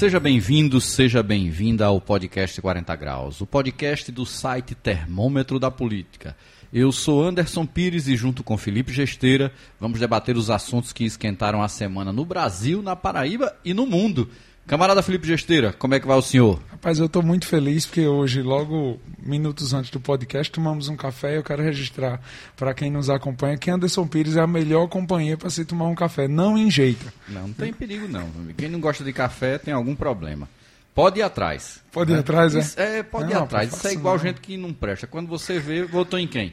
Seja bem-vindo, seja bem-vinda ao podcast 40 Graus, o podcast do site Termômetro da Política. Eu sou Anderson Pires e, junto com Felipe Gesteira, vamos debater os assuntos que esquentaram a semana no Brasil, na Paraíba e no mundo. Camarada Felipe Gesteira, como é que vai o senhor? Rapaz, eu estou muito feliz porque hoje, logo minutos antes do podcast, tomamos um café e eu quero registrar para quem nos acompanha que Anderson Pires é a melhor companhia para se tomar um café. Não enjeita. Não, não tem perigo não. Quem não gosta de café tem algum problema. Pode ir atrás. Pode ir né? atrás, é? Isso, é, pode não, ir atrás. Isso é igual não. gente que não presta. Quando você vê, votou em quem?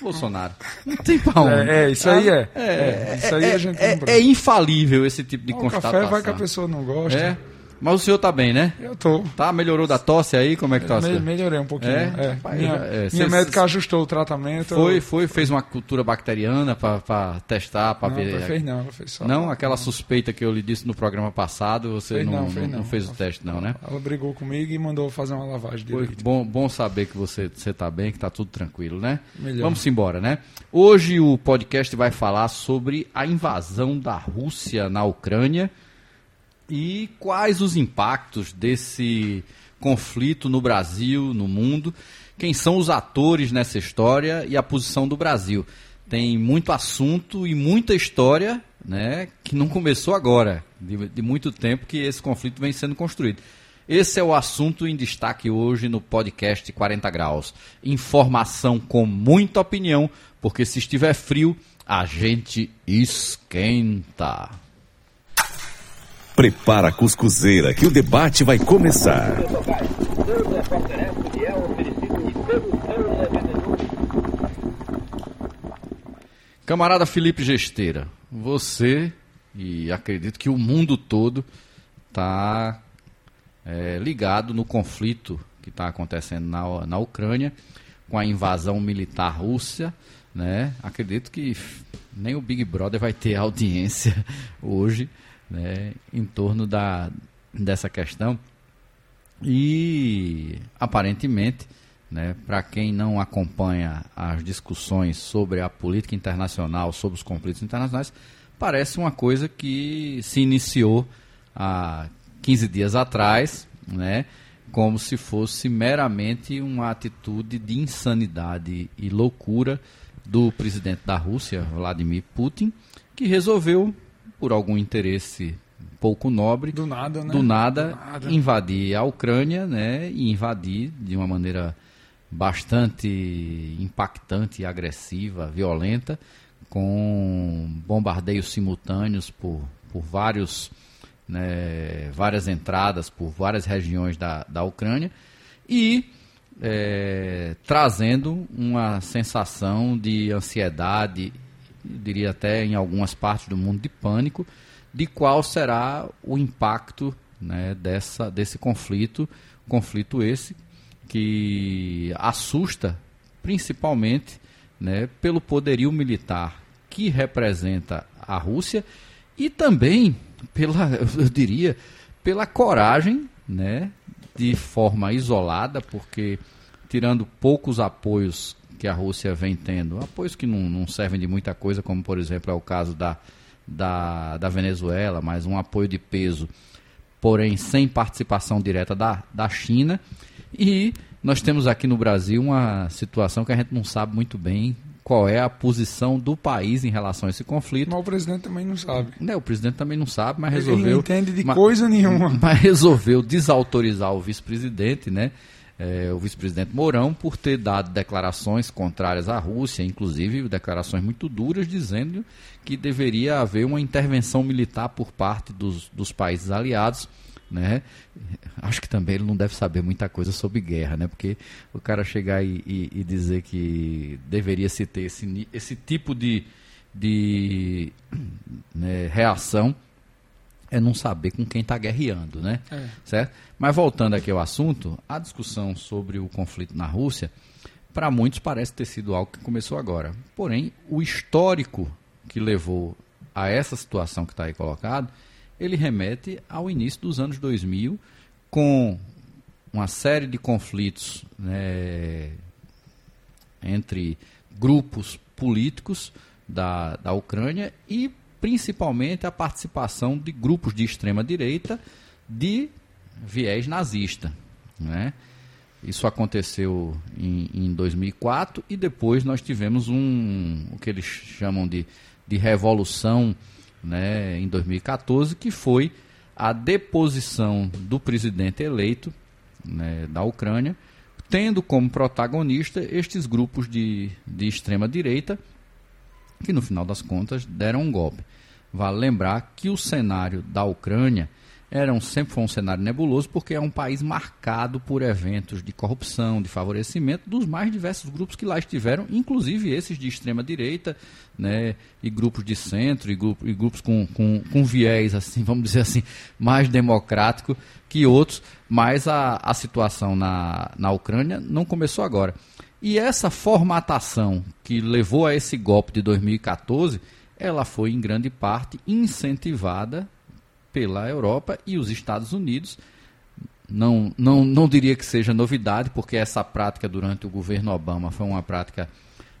Bolsonaro. Não tem pra onde. É, é isso aí é. é, é isso aí é, a gente é, é, infalível esse tipo de o constatação. café vai que a pessoa não gosta. É. Mas o senhor tá bem, né? Eu tô. Tá? Melhorou da tosse aí? Como é que tá? Me, melhorei um pouquinho. É? é. Pai, minha, é. minha médica ajustou o tratamento. Foi, foi, fez uma cultura bacteriana para testar, para ver. Não, fez não, fez só. Não, aquela suspeita que eu lhe disse no programa passado, você fez não, não, fez não. não, fez o teste não, né? Ela brigou comigo e mandou fazer uma lavagem foi bom, bom saber que você você tá bem, que tá tudo tranquilo, né? Melhor. Vamos embora, né? Hoje o podcast vai falar sobre a invasão da Rússia na Ucrânia e quais os impactos desse conflito no Brasil, no mundo, quem são os atores nessa história e a posição do Brasil. Tem muito assunto e muita história né, que não começou agora, de, de muito tempo que esse conflito vem sendo construído. Esse é o assunto em destaque hoje no podcast 40 Graus. Informação com muita opinião, porque se estiver frio, a gente esquenta. Prepara a cuscuzeira que o debate vai começar. Camarada Felipe Gesteira, você e acredito que o mundo todo está é, ligado no conflito que está acontecendo na, na Ucrânia com a invasão militar russa, né? Acredito que nem o Big Brother vai ter audiência hoje né, em torno da, dessa questão. E aparentemente, né, para quem não acompanha as discussões sobre a política internacional, sobre os conflitos internacionais, parece uma coisa que se iniciou há 15 dias atrás, né, como se fosse meramente uma atitude de insanidade e loucura do presidente da Rússia, Vladimir Putin, que resolveu por algum interesse pouco nobre, do nada, né? do nada, do nada. invadir a Ucrânia, né? E invadir de uma maneira bastante impactante, agressiva, violenta, com bombardeios simultâneos por, por vários, né, várias entradas por várias regiões da, da Ucrânia e é, trazendo uma sensação de ansiedade diria até em algumas partes do mundo, de pânico, de qual será o impacto né, dessa, desse conflito, conflito esse que assusta principalmente né, pelo poderio militar que representa a Rússia e também pela, eu diria, pela coragem, né, de forma isolada, porque tirando poucos apoios que a Rússia vem tendo, apoios que não, não servem de muita coisa, como por exemplo é o caso da, da, da Venezuela, mas um apoio de peso, porém sem participação direta da, da China. E nós temos aqui no Brasil uma situação que a gente não sabe muito bem qual é a posição do país em relação a esse conflito. Mas o presidente também não sabe. Não, o presidente também não sabe, mas resolveu. Ele não entende de mas, coisa nenhuma. Mas resolveu desautorizar o vice-presidente, né? É, o vice-presidente Mourão por ter dado declarações contrárias à Rússia, inclusive declarações muito duras, dizendo que deveria haver uma intervenção militar por parte dos, dos países aliados. Né? Acho que também ele não deve saber muita coisa sobre guerra, né? porque o cara chegar e, e, e dizer que deveria se ter esse, esse tipo de, de né, reação é não saber com quem está guerreando, né? É. Certo? Mas voltando aqui ao assunto, a discussão sobre o conflito na Rússia, para muitos parece ter sido algo que começou agora. Porém, o histórico que levou a essa situação que está aí colocado, ele remete ao início dos anos 2000, com uma série de conflitos né, entre grupos políticos da, da Ucrânia e principalmente a participação de grupos de extrema direita de viés nazista. Né? Isso aconteceu em, em 2004 e depois nós tivemos um, o que eles chamam de, de revolução né, em 2014, que foi a deposição do presidente eleito né, da Ucrânia, tendo como protagonista estes grupos de, de extrema direita, que no final das contas deram um golpe. Vale lembrar que o cenário da Ucrânia era um, sempre foi um cenário nebuloso, porque é um país marcado por eventos de corrupção, de favorecimento dos mais diversos grupos que lá estiveram, inclusive esses de extrema-direita, né, e grupos de centro, e, grupo, e grupos com, com, com viés, assim, vamos dizer assim, mais democrático que outros, mas a, a situação na, na Ucrânia não começou agora. E essa formatação que levou a esse golpe de 2014, ela foi em grande parte incentivada pela Europa e os Estados Unidos. Não, não, não diria que seja novidade, porque essa prática durante o governo Obama foi uma prática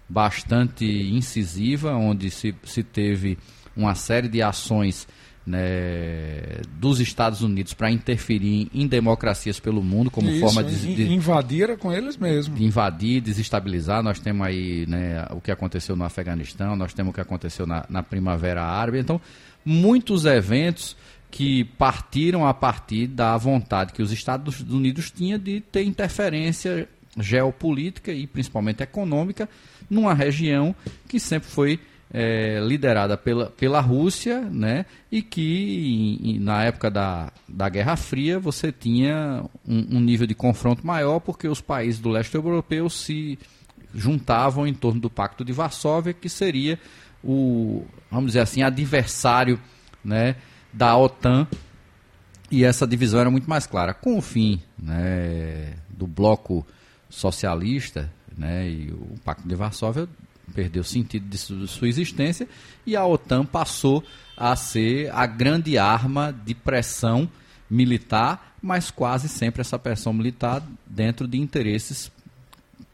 bastante incisiva, onde se, se teve uma série de ações né, dos Estados Unidos para interferir em democracias pelo mundo como Isso, forma de, de invadir com eles mesmos. De invadir, desestabilizar. Nós temos aí né, o que aconteceu no Afeganistão, nós temos o que aconteceu na, na Primavera Árabe. Então, muitos eventos que partiram a partir da vontade que os Estados Unidos tinham de ter interferência geopolítica e principalmente econômica numa região que sempre foi é, liderada pela, pela Rússia, né, e que em, na época da, da Guerra Fria você tinha um, um, nível de confronto maior porque os países do leste europeu se juntavam em torno do Pacto de Varsóvia, que seria o, vamos dizer assim, adversário, né, da OTAN e essa divisão era muito mais clara. Com o fim né, do bloco socialista né, e o Pacto de Varsóvia perdeu sentido de sua existência e a OTAN passou a ser a grande arma de pressão militar, mas quase sempre essa pressão militar dentro de interesses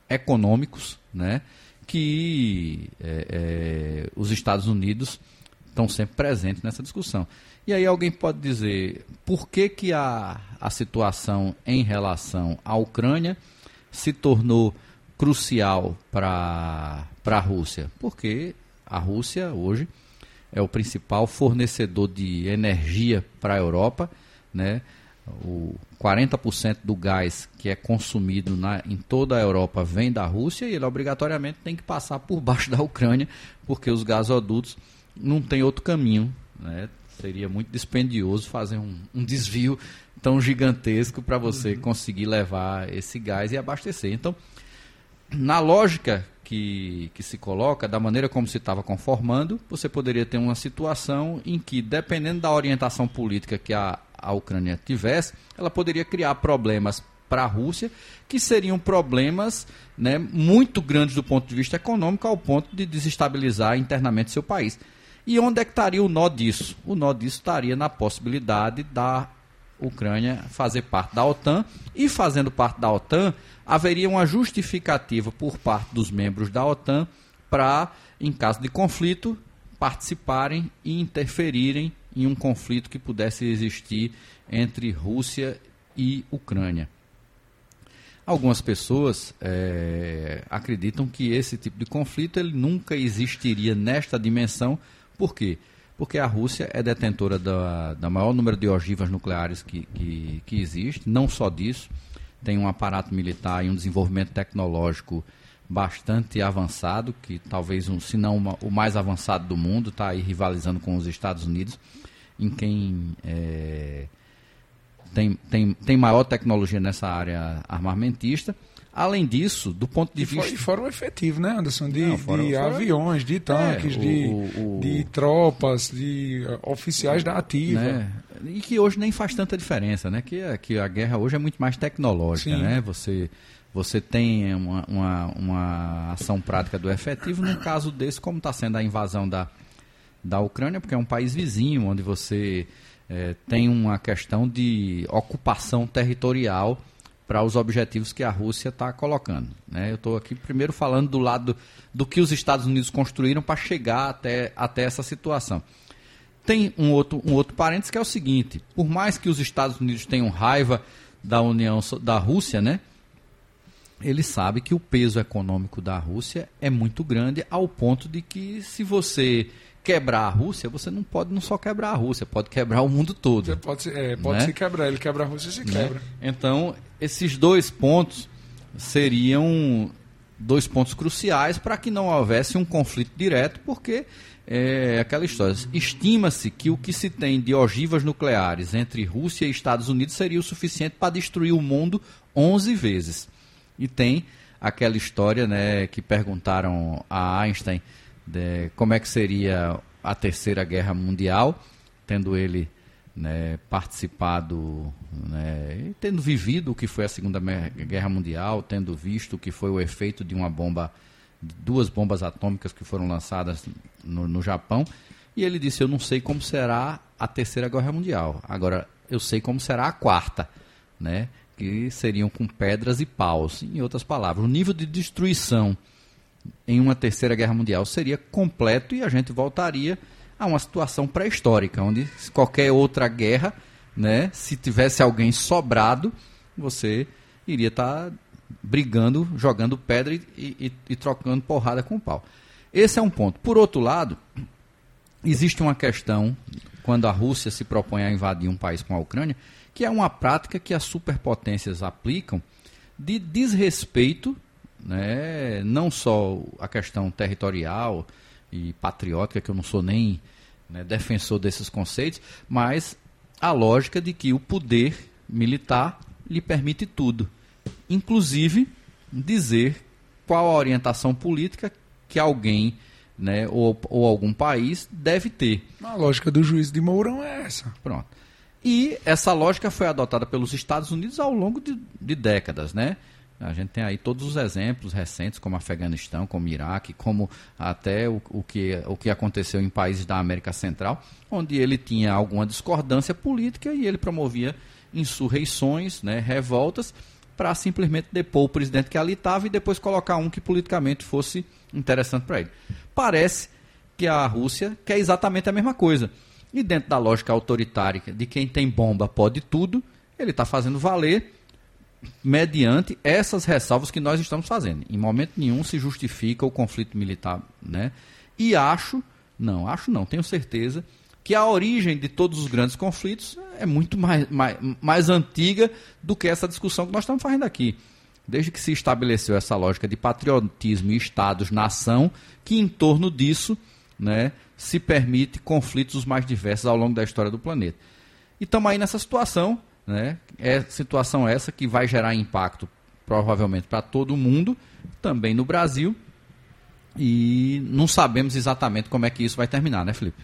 econômicos, né, que é, é, os Estados Unidos estão sempre presentes nessa discussão. E aí alguém pode dizer por que, que a, a situação em relação à Ucrânia se tornou crucial para a Rússia? Porque a Rússia hoje é o principal fornecedor de energia para a Europa, né? O 40% do gás que é consumido na, em toda a Europa vem da Rússia e ele obrigatoriamente tem que passar por baixo da Ucrânia, porque os gasodutos não tem outro caminho, né? Seria muito dispendioso fazer um, um desvio tão gigantesco para você uhum. conseguir levar esse gás e abastecer. Então, na lógica que, que se coloca, da maneira como se estava conformando, você poderia ter uma situação em que, dependendo da orientação política que a, a Ucrânia tivesse, ela poderia criar problemas para a Rússia, que seriam problemas né, muito grandes do ponto de vista econômico, ao ponto de desestabilizar internamente seu país. E onde é que estaria o nó disso? O nó disso estaria na possibilidade da Ucrânia fazer parte da OTAN e fazendo parte da OTAN haveria uma justificativa por parte dos membros da OTAN para, em caso de conflito, participarem e interferirem em um conflito que pudesse existir entre Rússia e Ucrânia. Algumas pessoas é, acreditam que esse tipo de conflito ele nunca existiria nesta dimensão por quê? A Rússia é detentora da, da maior número de ogivas nucleares que, que, que existe, não só disso, tem um aparato militar e um desenvolvimento tecnológico bastante avançado, que talvez, um, se não uma, o mais avançado do mundo, está aí rivalizando com os Estados Unidos, em quem é, tem, tem, tem maior tecnologia nessa área armamentista. Além disso, do ponto de e vista. E fora o efetivo, né, Anderson? De, Não, fora, de fora... aviões, de tanques, é, de, o, o... de tropas, de uh, oficiais da ativa. Né? E que hoje nem faz tanta diferença, né? Que, que a guerra hoje é muito mais tecnológica, Sim. né? Você, você tem uma, uma, uma ação prática do efetivo, num caso desse, como está sendo a invasão da, da Ucrânia, porque é um país vizinho, onde você é, tem uma questão de ocupação territorial para os objetivos que a Rússia está colocando. Né? Eu estou aqui primeiro falando do lado do que os Estados Unidos construíram para chegar até, até essa situação. tem um outro, um outro parênteses que é o seguinte: por mais que os Estados Unidos tenham raiva da União da Rússia, né? Ele sabe que o peso econômico da Rússia é muito grande ao ponto de que se você quebrar a Rússia, você não pode não só quebrar a Rússia, pode quebrar o mundo todo. Você pode, é, pode né? se quebrar, ele quebra a Rússia e se né? quebra. Então, esses dois pontos seriam dois pontos cruciais para que não houvesse um conflito direto, porque é aquela história. Estima-se que o que se tem de ogivas nucleares entre Rússia e Estados Unidos seria o suficiente para destruir o mundo 11 vezes. E tem aquela história né, que perguntaram a Einstein de como é que seria a Terceira Guerra Mundial, tendo ele né, participado, né, tendo vivido o que foi a Segunda Guerra Mundial, tendo visto o que foi o efeito de uma bomba duas bombas atômicas que foram lançadas no, no Japão. E ele disse: Eu não sei como será a terceira guerra mundial. Agora, eu sei como será a quarta, né? Que seriam com pedras e paus. Em outras palavras, o nível de destruição em uma terceira guerra mundial seria completo e a gente voltaria a uma situação pré-histórica, onde qualquer outra guerra, né, se tivesse alguém sobrado, você iria estar tá brigando, jogando pedra e, e, e trocando porrada com o pau. Esse é um ponto. Por outro lado, existe uma questão quando a Rússia se propõe a invadir um país como a Ucrânia, que é uma prática que as superpotências aplicam de desrespeito, né, não só a questão territorial e patriótica, que eu não sou nem né, defensor desses conceitos, mas a lógica de que o poder militar lhe permite tudo inclusive dizer qual a orientação política que alguém né, ou, ou algum país deve ter. A lógica do juiz de Mourão é essa. Pronto. E essa lógica foi adotada pelos Estados Unidos ao longo de, de décadas, né? A gente tem aí todos os exemplos recentes, como Afeganistão, como Iraque, como até o, o, que, o que aconteceu em países da América Central, onde ele tinha alguma discordância política e ele promovia insurreições, né, revoltas, para simplesmente depor o presidente que ali estava e depois colocar um que politicamente fosse interessante para ele. Parece que a Rússia quer exatamente a mesma coisa. E dentro da lógica autoritária de quem tem bomba pode tudo, ele está fazendo valer mediante essas ressalvas que nós estamos fazendo. Em momento nenhum se justifica o conflito militar, né? E acho, não, acho não, tenho certeza que a origem de todos os grandes conflitos é muito mais, mais, mais antiga do que essa discussão que nós estamos fazendo aqui. Desde que se estabeleceu essa lógica de patriotismo e Estados-nação, que em torno disso né, se permite conflitos os mais diversos ao longo da história do planeta. E estamos aí nessa situação, né, é situação essa que vai gerar impacto provavelmente para todo mundo, também no Brasil, e não sabemos exatamente como é que isso vai terminar, né, Felipe?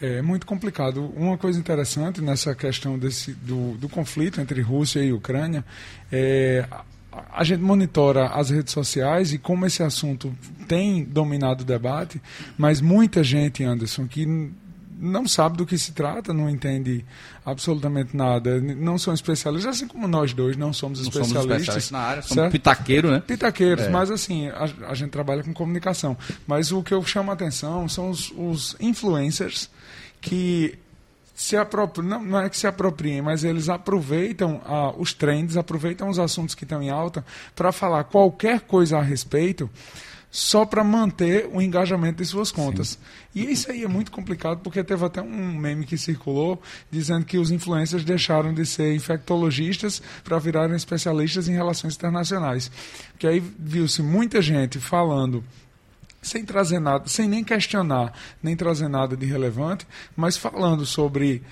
É muito complicado. Uma coisa interessante nessa questão desse, do, do conflito entre Rússia e Ucrânia é a gente monitora as redes sociais e como esse assunto tem dominado o debate, mas muita gente, Anderson, que não sabe do que se trata, não entende absolutamente nada, não são especialistas, assim como nós dois não somos não especialistas. Somos especialistas na área, somos pitaqueiros, né? Pitaqueiros, é. mas assim, a, a, gente trabalha com comunicação. Mas o que eu chamo a atenção são os, os influencers que se apropriam, não, não, é que se apropriem, mas eles aproveitam ah, os trends, aproveitam os assuntos que estão em alta para falar qualquer coisa a respeito só para manter o engajamento de suas contas. Sim. E isso aí é muito complicado porque teve até um meme que circulou dizendo que os influencers deixaram de ser infectologistas para virarem especialistas em relações internacionais. Que aí viu-se muita gente falando sem trazer nada, sem nem questionar, nem trazer nada de relevante, mas falando sobre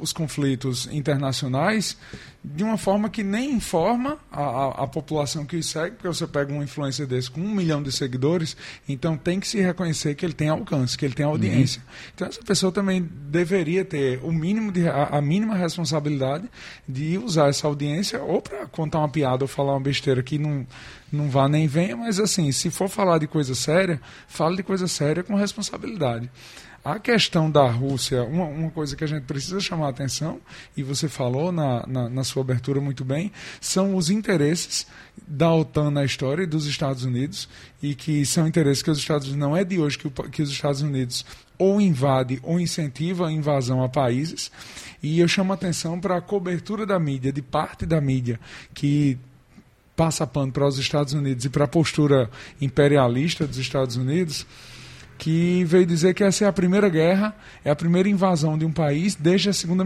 os conflitos internacionais de uma forma que nem informa a, a, a, população que segue, porque você pega um influencer desse com um milhão de seguidores, então tem que se reconhecer que ele tem alcance, que ele tem audiência. Uhum. Então essa pessoa também deveria ter o mínimo de, a, a mínima responsabilidade de usar essa audiência ou para contar uma piada ou falar uma besteira que não, não vá nem venha, mas assim, se for falar de coisa séria, fale de coisa séria com responsabilidade. A questão da Rússia, uma, uma, coisa que a gente precisa chamar a atenção, e você falou na, na, na, sua abertura muito bem, são os interesses da OTAN na história e dos Estados Unidos e que são interesses que os Estados Unidos não é de hoje que, o, que os Estados Unidos ou invade ou incentiva a invasão a países e eu chamo a atenção para a cobertura da mídia de parte da mídia que passa pano para os Estados Unidos e para a postura imperialista dos Estados Unidos que veio dizer que essa é a primeira guerra, é a primeira invasão de um país desde a Segunda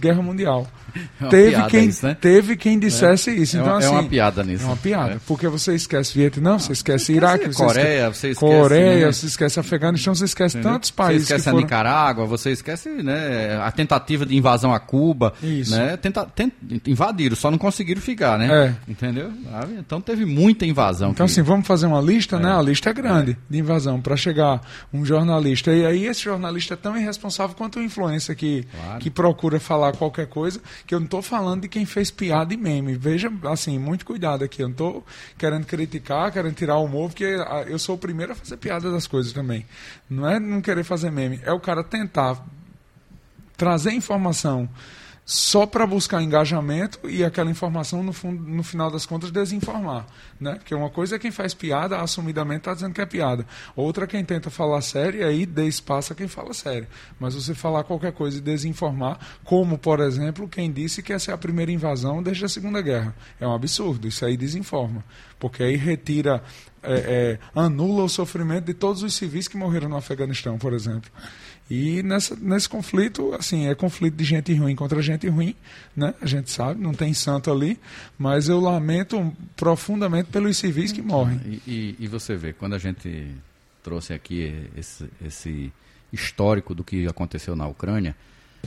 Guerra Mundial. É teve, quem, isso, né? teve quem dissesse é. isso. Então, é, uma, assim, é uma piada nisso. É uma piada, é. porque você esquece Vietnã, você esquece você Iraque, você Coreia, esquece, você esquece Coreia, né? você esquece Afeganistão, você esquece Entendeu? tantos países. Você esquece foram... a Nicarágua, você esquece né, a tentativa de invasão a Cuba. Isso. Né, tenta, tent, invadiram, só não conseguiram ficar, né? É. Entendeu? Então teve muita invasão. Então, que... assim, vamos fazer uma lista, né? A lista é grande de invasão, para chegar um jornalista. E aí esse jornalista é tão irresponsável quanto o influencer que, claro. que procura falar qualquer coisa, que eu não estou falando de quem fez piada e meme. Veja, assim, muito cuidado aqui. Eu não estou querendo criticar, querendo tirar o humor, porque ah, eu sou o primeiro a fazer piada das coisas também. Não é não querer fazer meme, é o cara tentar trazer informação só para buscar engajamento e aquela informação, no, fundo, no final das contas, desinformar. Né? Porque uma coisa é quem faz piada, assumidamente está dizendo que é piada. Outra é quem tenta falar sério e aí dê espaço a quem fala sério. Mas você falar qualquer coisa e desinformar, como, por exemplo, quem disse que essa é a primeira invasão desde a Segunda Guerra. É um absurdo. Isso aí desinforma. Porque aí retira, é, é, anula o sofrimento de todos os civis que morreram no Afeganistão, por exemplo. E nessa, nesse conflito, assim, é conflito de gente ruim contra gente ruim, né? A gente sabe, não tem santo ali, mas eu lamento profundamente pelos civis que morrem. E, e, e você vê, quando a gente trouxe aqui esse, esse histórico do que aconteceu na Ucrânia,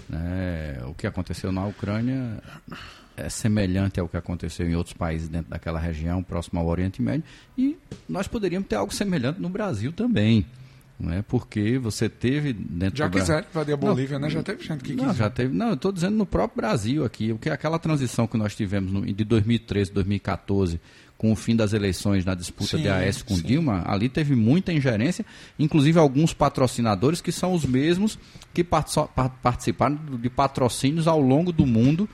né? o que aconteceu na Ucrânia é semelhante ao que aconteceu em outros países dentro daquela região, próximo ao Oriente Médio, e nós poderíamos ter algo semelhante no Brasil também não é porque você teve dentro já do quiser invadir a Bolívia, não, né? Já teve gente que não, quis. já teve. Não, eu estou dizendo no próprio Brasil aqui, o que aquela transição que nós tivemos no, de 2013, 2014, com o fim das eleições na disputa sim, de AS com sim. Dilma, ali teve muita ingerência, inclusive alguns patrocinadores que são os mesmos que participaram de patrocínios ao longo do mundo,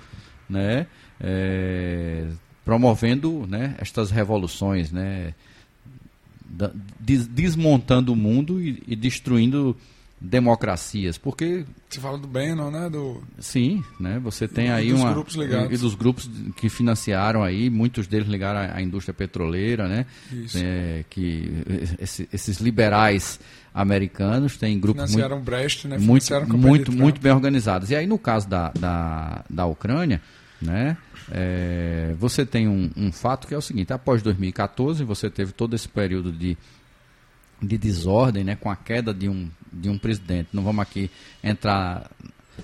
né? É, promovendo né, estas revoluções, né? Desmontando o mundo e, e, destruindo democracias, porque você fala do Bannon, né? Do sim, né? Você tem e aí dos uma grupos ligados. e dos grupos que financiaram aí, muitos deles ligaram à, à indústria petroleira, né? Isso. É, que esse, esses liberais americanos têm grupos financiaram muito, Brecht, né? muito Financiaram muito muito bem organizados. E aí no caso da, da, da Ucrânia, né? É, você tem um, um, fato que é o seguinte: após 2014, você teve todo esse período de, de desordem, né, com a queda de um, de um presidente. Não vamos aqui entrar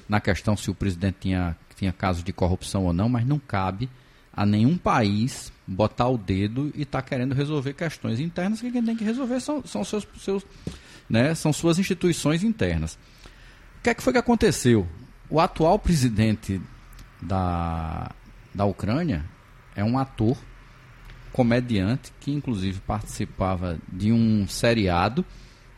na questão se o presidente tinha, tinha casos de corrupção ou não, mas não cabe a nenhum país botar o dedo e estar tá querendo resolver questões internas que quem tem que resolver são, são, seus, seus, né, são suas instituições internas. O que é que foi que aconteceu? O atual presidente da, da Ucrânia é um ator, comediante, que inclusive participava de um seriado,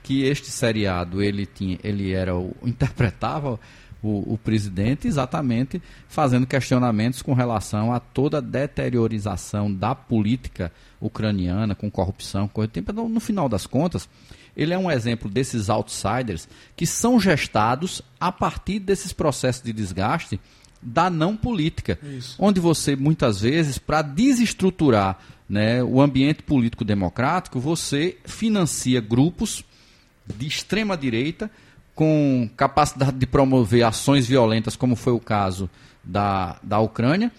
que este seriado ele tinha, ele era o, interpretava o, o, presidente exatamente fazendo questionamentos com relação a toda a deteriorização da política ucraniana com corrupção, coisa do tempo. Então, no final das contas, ele é um exemplo desses outsiders que são gestados a partir desses processos de desgaste da não política, Isso. onde você muitas vezes para desestruturar né, o ambiente político democrático você financia grupos de extrema direita com capacidade de promover ações violentas, como foi o caso da, da Ucrânia,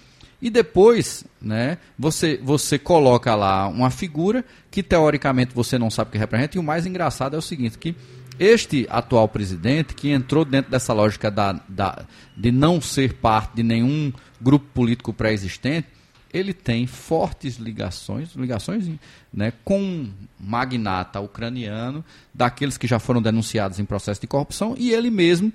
e depois né, você, você coloca lá uma figura que teoricamente você não sabe o que representa, e o mais engraçado é o seguinte, que este atual presidente, que entrou dentro dessa lógica da, da, de não ser parte de nenhum grupo político pré-existente, ele tem fortes ligações, ligações né, com magnata ucraniano, daqueles que já foram denunciados em processo de corrupção, e ele mesmo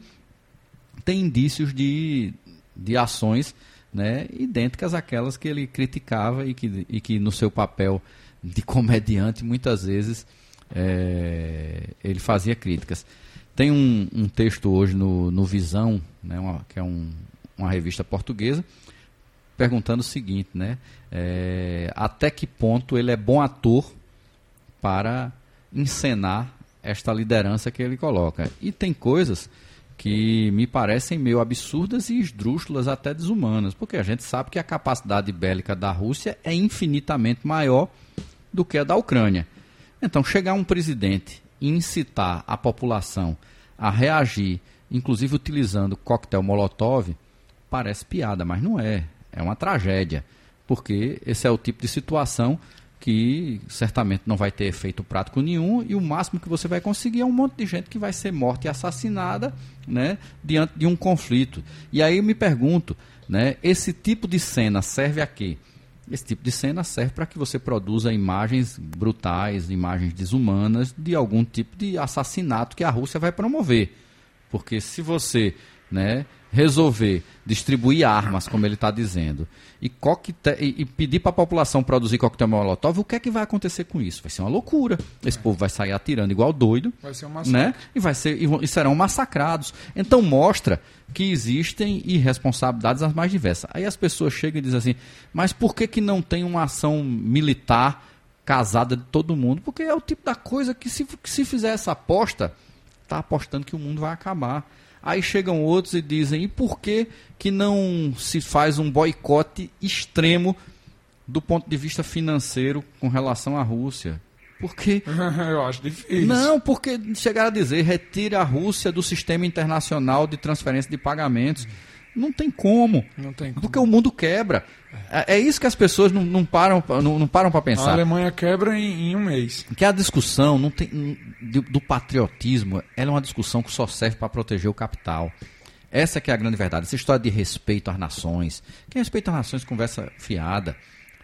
tem indícios de, de ações né, idênticas àquelas que ele criticava e que, e que no seu papel de comediante muitas vezes é, ele fazia críticas. Tem um, um, texto hoje no, no Visão, né, uma, que é um, uma revista portuguesa, perguntando o seguinte, né? É, até que ponto ele é bom ator para encenar esta liderança que ele coloca. E tem coisas que me parecem meio absurdas e esdrúxulas, até desumanas, porque a gente sabe que a capacidade bélica da Rússia é infinitamente maior do que a da Ucrânia. Então, chegar um presidente e incitar a população a reagir, inclusive utilizando coquetel Molotov, parece piada, mas não é. É uma tragédia, porque esse é o tipo de situação que certamente não vai ter efeito prático nenhum e o máximo que você vai conseguir é um monte de gente que vai ser morta e assassinada né, diante de um conflito. E aí eu me pergunto, né, esse tipo de cena serve a quê? Esse tipo de cena serve para que você produza imagens brutais, imagens desumanas de algum tipo de assassinato que a Rússia vai promover. Porque se você né, resolver distribuir armas, como ele está dizendo, e, coquetel, e, e pedir para a população produzir coquetel molotov, o que é que vai acontecer com isso? Vai ser uma loucura. Esse é. povo vai sair atirando igual doido. Vai ser um massacre. Né? E, vai ser, e, e serão massacrados. Então mostra que existem irresponsabilidades as mais diversas. Aí as pessoas chegam e dizem assim, mas por que, que não tem uma ação militar casada de todo mundo? Porque é o tipo da coisa que se, que se fizer essa aposta, está apostando que o mundo vai acabar. Aí chegam outros e dizem: e por que, que não se faz um boicote extremo do ponto de vista financeiro com relação à Rússia? Porque. Eu acho difícil. Não, porque chegaram a dizer: retire a Rússia do sistema internacional de transferência de pagamentos. Não tem como. Não tem como. Porque o mundo quebra. É, é isso que as pessoas não, não param não, não para pensar. A Alemanha quebra em, em, um mês. Que a discussão não tem, do, do patriotismo ela é uma discussão que só serve para proteger o capital. Essa que é a grande verdade. Essa história de respeito às nações. Quem respeita as nações conversa fiada.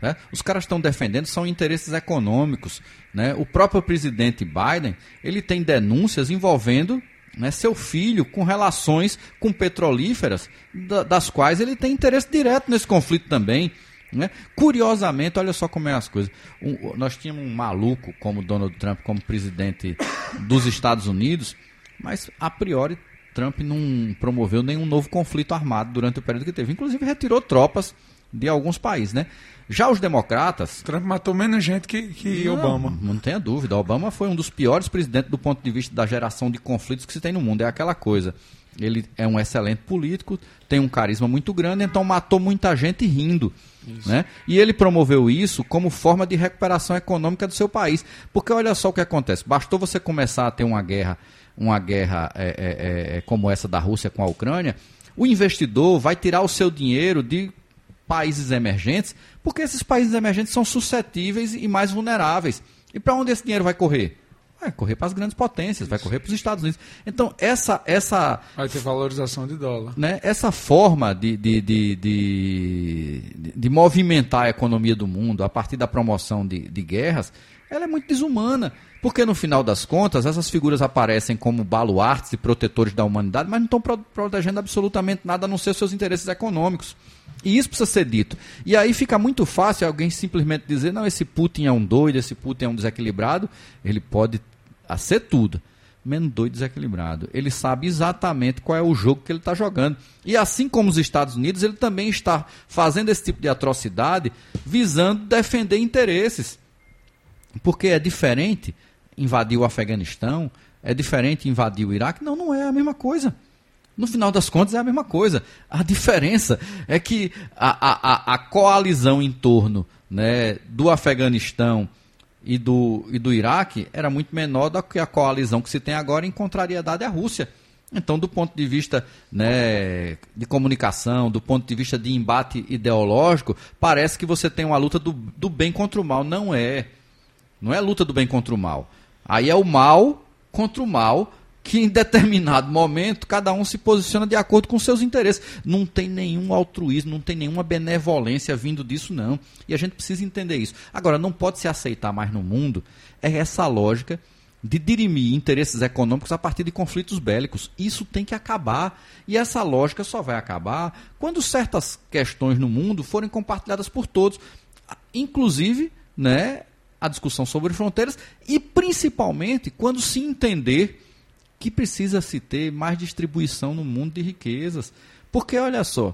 Né? Os caras estão defendendo são interesses econômicos. Né? O próprio presidente Biden ele tem denúncias envolvendo né, seu filho com relações com petrolíferas, da, das quais ele tem interesse direto nesse conflito também. Né? Curiosamente, olha só como é as coisas. Um, nós tínhamos um maluco como Donald Trump, como presidente dos Estados Unidos, mas a priori Trump não promoveu nenhum novo conflito armado durante o período que teve. Inclusive retirou tropas de alguns países, né? Já os democratas. Trump matou menos gente que, que não, Obama. Não tenha dúvida. Obama foi um dos piores presidentes do ponto de vista da geração de conflitos que se tem no mundo. É aquela coisa. Ele é um excelente político, tem um carisma muito grande, então matou muita gente rindo. Né? E ele promoveu isso como forma de recuperação econômica do seu país. Porque olha só o que acontece: bastou você começar a ter uma guerra, uma guerra é, é, é, como essa da Rússia com a Ucrânia, o investidor vai tirar o seu dinheiro de países emergentes, porque esses países emergentes são suscetíveis e mais vulneráveis. E para onde esse dinheiro vai correr? Vai correr para as grandes potências, Isso. vai correr para os Estados Unidos. Então, essa. essa vai ter valorização de dólar. Né, essa forma de, de, de, de, de movimentar a economia do mundo a partir da promoção de, de guerras, ela é muito desumana. Porque no final das contas, essas figuras aparecem como baluartes e protetores da humanidade, mas não estão pro protegendo absolutamente nada a não ser seus interesses econômicos. E isso precisa ser dito. E aí fica muito fácil alguém simplesmente dizer: não, esse Putin é um doido, esse Putin é um desequilibrado. Ele pode ser tudo, menos doido desequilibrado. Ele sabe exatamente qual é o jogo que ele está jogando. E assim como os Estados Unidos, ele também está fazendo esse tipo de atrocidade visando defender interesses. Porque é diferente invadir o Afeganistão, é diferente invadir o Iraque. Não, não é a mesma coisa. No final das contas é a mesma coisa. A diferença é que a, a, a coalizão em torno né, do Afeganistão e do, e do Iraque era muito menor do que a coalizão que se tem agora em contrariedade à Rússia. Então, do ponto de vista né, de comunicação, do ponto de vista de embate ideológico, parece que você tem uma luta do, do bem contra o mal. Não é. Não é luta do bem contra o mal. Aí é o mal contra o mal que em determinado momento cada um se posiciona de acordo com seus interesses. Não tem nenhum altruísmo, não tem nenhuma benevolência vindo disso, não. E a gente precisa entender isso. Agora, não pode se aceitar mais no mundo é essa lógica de dirimir interesses econômicos a partir de conflitos bélicos. Isso tem que acabar. E essa lógica só vai acabar quando certas questões no mundo forem compartilhadas por todos, inclusive né, a discussão sobre fronteiras e principalmente quando se entender que precisa se ter mais distribuição no mundo de riquezas. Porque olha só,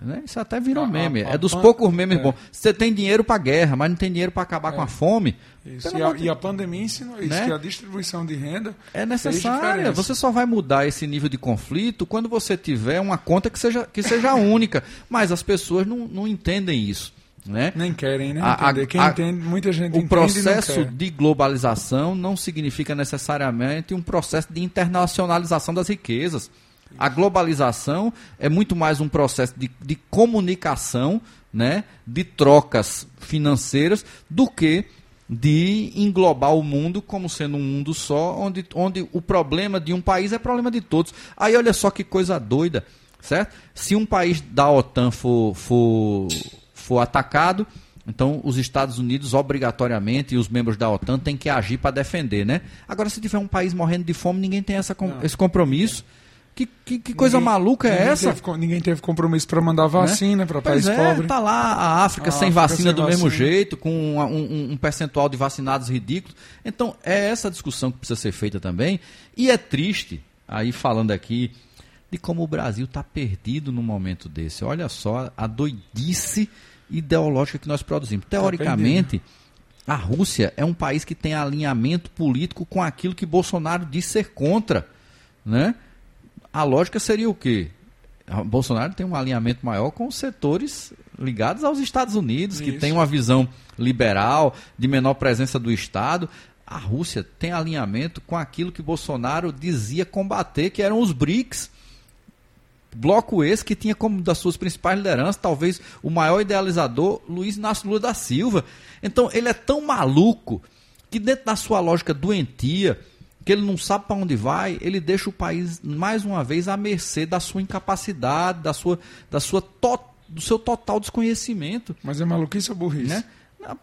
Né? Isso até virou A- a- meme. é dos pan- poucos memes é. bons. Você tem dinheiro para guerra, mas não tem dinheiro para acabar com a fome. Isso. E a, de- e a pandemia ensinou isso, Né? que a distribuição de renda É necessária. Você só vai mudar esse nível de conflito quando você tiver uma conta que seja, que seja única. Mas as pessoas não, não entendem isso. Né? Nem querem, né? A- a- Entender. Quem a- entende, muita gente O processo de globalização não significa necessariamente um processo de internacionalização das riquezas. A globalização é muito mais um processo de, de comunicação, né, de trocas financeiras, do que de englobar o mundo como sendo um mundo só, onde, onde o problema de um país é problema de todos. Aí olha só que coisa doida, certo? Se um país da OTAN for, for, for atacado, então os Estados Unidos obrigatoriamente e os membros da OTAN têm que agir para defender, né? Agora se tiver um país morrendo de fome, ninguém tem essa, com- esse compromisso. Que, que, que coisa Ninguém- maluca é essa? teve ninguém teve compromisso para mandar vacina para Pois país é, pobre. tá lá a África A sem África vacina sem do mesmo vacina. jeito, com um, um- um percentual de vacinados ridículo. Então, é essa discussão que precisa ser feita também. E é triste, aí falando aqui, de como o Brasil está perdido num momento desse. Olha só a doidice ideológica que nós produzimos. Teoricamente, a Rússia é um país que tem alinhamento político com aquilo que Bolsonaro diz ser contra, né? A lógica seria o quê? Bolsonaro tem um alinhamento maior com os setores ligados aos Estados Unidos, que Isso. tem uma visão liberal, de menor presença do Estado. A Rússia tem alinhamento com aquilo que Bolsonaro dizia combater, que eram os BRICS. Bloco esse que tinha como das suas principais lideranças, talvez o maior idealizador, Luiz Inácio Lula da Silva. Então ele é tão maluco que dentro da sua lógica doentia, que ele não sabe para onde vai, ele deixa o país mais uma vez à mercê da sua incapacidade, da sua, da sua to- do seu total desconhecimento. Mas é maluquice ou burrice? Né?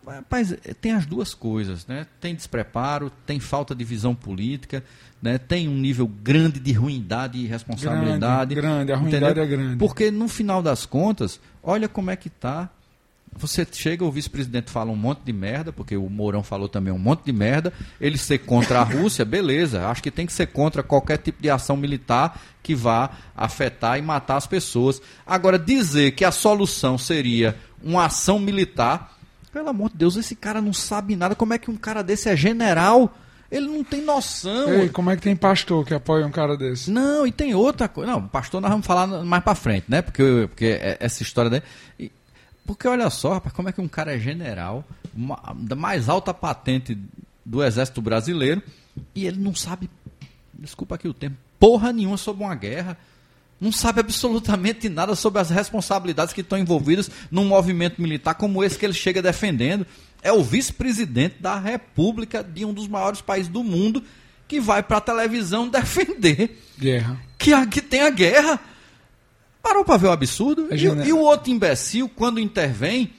Rapaz, tem as duas coisas, né? Tem despreparo, tem falta de visão política, né? Tem um nível grande de ruindade e responsabilidade. Grande, grande, a ruindade entendeu? é grande. Porque no final das contas, olha como é que tá. Você chega, o vice-presidente fala um monte de merda, porque o Mourão falou também um monte de merda. Ele ser contra a Rússia, beleza. Acho que tem que ser contra qualquer tipo de ação militar que vá afetar e matar as pessoas. Agora, dizer que a solução seria uma ação militar, pelo amor de Deus, esse cara não sabe nada. Como é que um cara desse é general? Ele não tem noção. Ei, como é que tem pastor que apoia um cara desse? Não, e tem outra coisa. Não, pastor, nós vamos falar mais pra frente, né? Porque, porque é- essa história daí. Porque olha só, rapaz, como é que um cara é general, uma- da mais alta patente do Exército Brasileiro, e ele não sabe, desculpa aqui o tempo, porra nenhuma sobre uma guerra. Não sabe absolutamente nada sobre as responsabilidades que estão envolvidas num movimento militar como esse que ele chega defendendo. É o vice-presidente da República de um dos maiores países do mundo que vai para a televisão defender Guerra. que, a, que tem a guerra. Parou para ver o absurdo? É E, e o outro imbecil, quando intervém,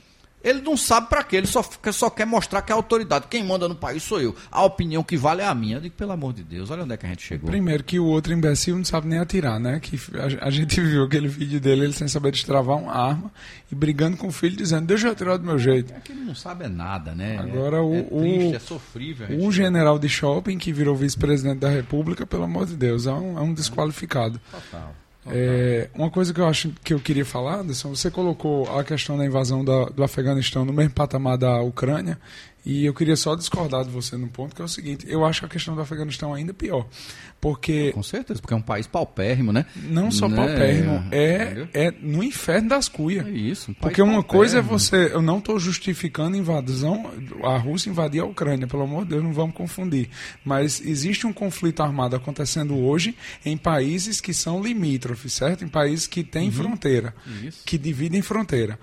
ele não sabe para quê, ele só, fica- só quer mostrar que é a autoridade. Quem manda no país sou eu. A opinião que vale é a minha. Eu digo, pelo amor de Deus, olha onde é que a gente chegou. Primeiro que o outro imbecil não sabe nem atirar, né? Que a, a gente viu aquele vídeo dele, ele sem saber destravar uma arma e brigando com o filho, dizendo, deixa eu atirar do meu jeito. É que ele não sabe é nada, né? Agora é, o- é triste, o- é sofrível. O general de shopping, que virou vice-presidente da República, pelo amor de Deus, é um, é um desqualificado. Total. É, uma coisa que eu acho que eu queria falar, Anderson, você colocou a questão da invasão da- do Afeganistão no mesmo patamar da Ucrânia, e eu queria só discordar de você num ponto, que é o seguinte, eu acho a questão do Afeganistão ainda pior, porque Com certeza, porque é um país paupérrimo, né? não só Né? paupérrimo, é, é no inferno das cuias. É isso. um Porque uma coisa é você. Eu não estou justificando invasão. A Rússia invadir a Ucrânia, pelo amor de Deus, não vamos confundir. Mas existe um conflito armado acontecendo hoje em países que são limítrofes, certo? Em países que têm fronteira, Uhum. Isso. que dividem fronteira.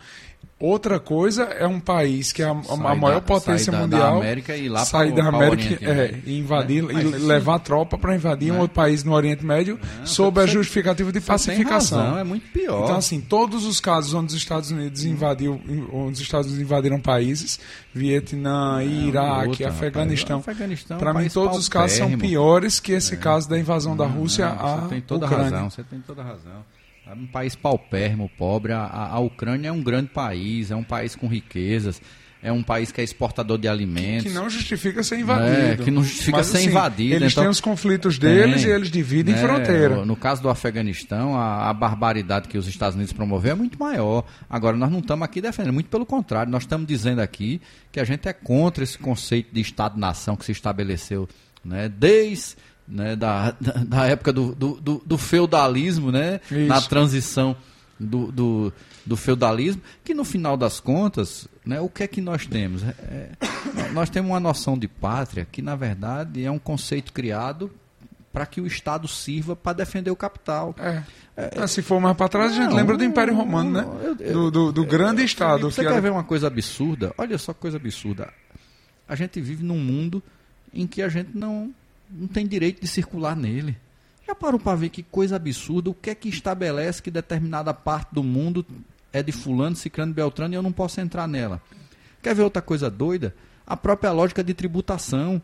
Outra coisa é um país que é a, a maior da- potência sair da- da mundial. América e ir lá sair pro- da pra América Oriente é, Médio. e invadir? Mas e levar tropa para invadir um Né? outro país no Oriente Médio sob a justificativa de pacificação. razão, é muito pior. Então, assim, todos os casos onde os Estados Unidos invadiu, onde os Estados Unidos invadiram países, Vietnã, Iraque, outra, rapaz. Afeganistão, Afeganistão é um para mim todos os casos são piores que esse caso da invasão da Rússia Não, à você tem toda Ucrânia. razão, você tem toda razão. É um país paupérrimo, pobre. A, a- Ucrânia é um grande país, é um país com riquezas. é um país que é exportador de alimentos. Que não justifica ser invadido. É, que não justifica Mas, ser assim, invadido. Eles então, têm os conflitos deles tem, e eles dividem né, fronteira. No, no caso do Afeganistão, a, a barbaridade que os Estados Unidos promoveu é muito maior. Agora, nós não estamos aqui defendendo, muito pelo contrário, nós estamos dizendo aqui que a gente é contra esse conceito de Estado-nação que se estabeleceu né, desde né, da, da, época do, do, do, do feudalismo, né, Isso. na transição do, do, do feudalismo, que no final das contas, né, o que é que nós temos? É, é, nós temos uma noção de pátria que, na verdade, é um conceito criado para que o Estado sirva para defender o capital. É. Ah, se for mais para trás, a gente Não, lembra do Império Romano, né? eu- eu- do do, do grande Estado. Você que quer era- ver uma coisa absurda? Olha só que coisa absurda. A gente vive num mundo em que a gente não, não tem direito de circular nele. Já parou para ver que coisa absurda? O que é que estabelece que determinada parte do mundo é de fulano, ciclano, beltrano e eu não posso entrar nela? Quer ver outra coisa doida? A própria lógica de tributação.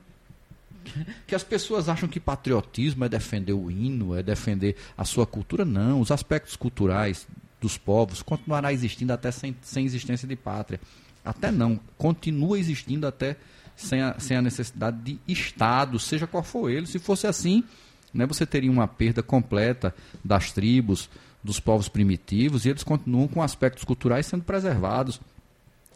Que as pessoas acham que patriotismo é defender o hino, é defender a sua cultura. Não, os aspectos culturais dos povos continuará existindo até sem, sem existência de pátria. Até não, continua existindo até sem a, sem a necessidade de Estado, seja qual for ele. Se fosse assim, né, você teria uma perda completa das tribos, dos povos primitivos, e eles continuam com aspectos culturais sendo preservados.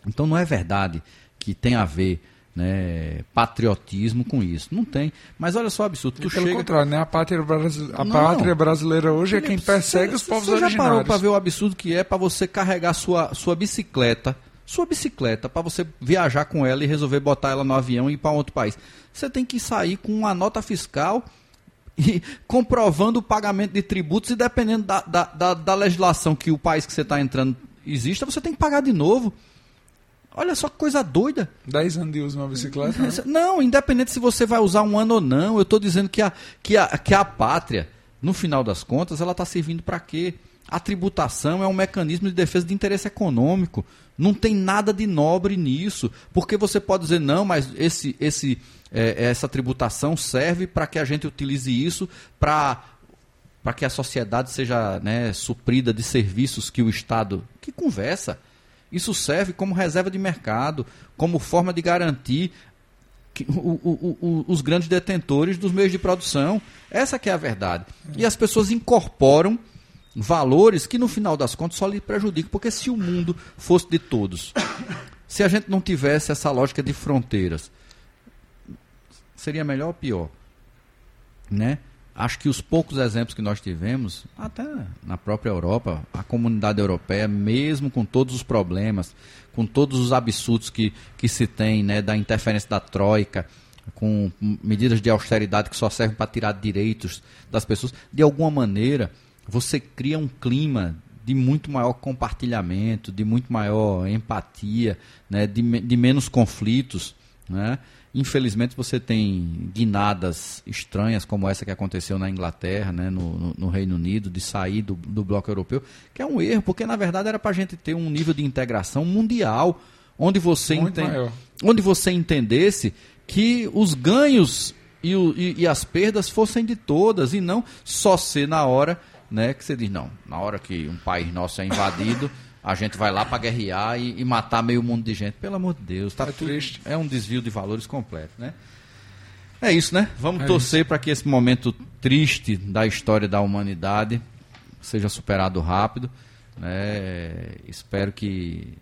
Então não é verdade que tem a ver né, patriotismo com isso. Não tem. Mas olha só o absurdo. Tu Pelo chega... contrário, né? A pátria, brasi- a Não. pátria brasileira hoje é quem persegue os povos Você já parou originários. para ver o absurdo que é para você carregar sua, sua bicicleta, sua bicicleta, para você viajar com ela e resolver botar ela no avião e ir para outro país? Você tem que sair com uma nota fiscal e comprovando o pagamento de tributos e dependendo da, da, da, da legislação que o país que você está entrando exista, você tem que pagar de novo. Olha só que coisa doida. 10 anos de uso de uma bicicleta. né? Não, independente se você vai usar um ano ou não, eu estou dizendo que a, que, a, que a pátria, no final das contas, ela está servindo para quê? A tributação é um mecanismo de defesa de interesse econômico. Não tem nada de nobre nisso. Porque você pode dizer, não, mas esse, esse, é, essa tributação serve para que a gente utilize isso para para que a sociedade seja né, suprida de serviços que o Estado. Que conversa! Isso serve como reserva de mercado, como forma de garantir que o- o- o- os grandes detentores dos meios de produção. Essa que é a verdade. E as pessoas incorporam valores que no final das contas só lhe prejudicam, porque se o mundo fosse de todos, se a gente não tivesse essa lógica de fronteiras, seria melhor ou pior? Né? Acho que os poucos exemplos que nós tivemos, até na própria Europa, a comunidade europeia, mesmo com todos os problemas, com todos os absurdos que, que se tem, né, da interferência da Troika, com medidas de austeridade que só servem para tirar direitos das pessoas, de alguma maneira você cria um clima de muito maior compartilhamento, de muito maior empatia, né, de, de menos conflitos. Né? Infelizmente você tem guinadas estranhas como essa que aconteceu na Inglaterra, né, no, no- no Reino Unido, de sair do, do bloco europeu, que é um erro, porque na verdade era para a gente ter um nível de integração mundial, onde você, maior. onde você entendesse que os ganhos e, o- e- e as perdas fossem de todas, e não só ser na hora né, que você diz, não, na hora que um país nosso é invadido, a gente vai lá para guerrear e, e matar meio mundo de gente. Pelo amor de Deus, tá É tudo- triste. é um desvio de valores completo, né? É isso, né? Vamos É torcer para que esse momento triste da história da humanidade seja superado rápido. Né? Espero que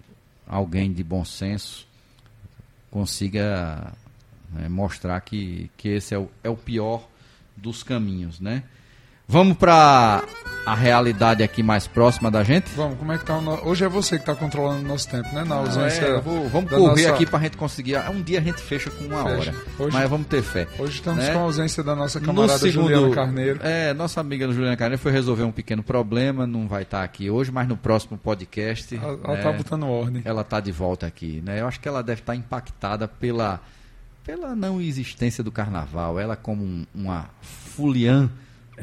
alguém de bom senso consiga né, mostrar que, que esse é o, é o pior dos caminhos, né? Vamos para a realidade aqui mais próxima da gente? Vamos, como é que tá o no... Hoje é você que tá controlando o nosso tempo, né? Na ausência. É, eu vou- vamos correr nossa- aqui para a gente conseguir. Ah, Um dia a gente fecha com uma Fecha. hora. Hoje- Mas vamos ter fé. Hoje estamos né? com a ausência da nossa No camarada segundo- Juliana Carneiro. É, nossa amiga Juliana Carneiro foi resolver um pequeno problema, não vai estar aqui hoje, mas no próximo podcast. Ela, ela né, tá botando ordem. ela tá de volta aqui, né? Eu acho que ela deve estar impactada pela, pela não existência do carnaval. Ela como um- uma fuliã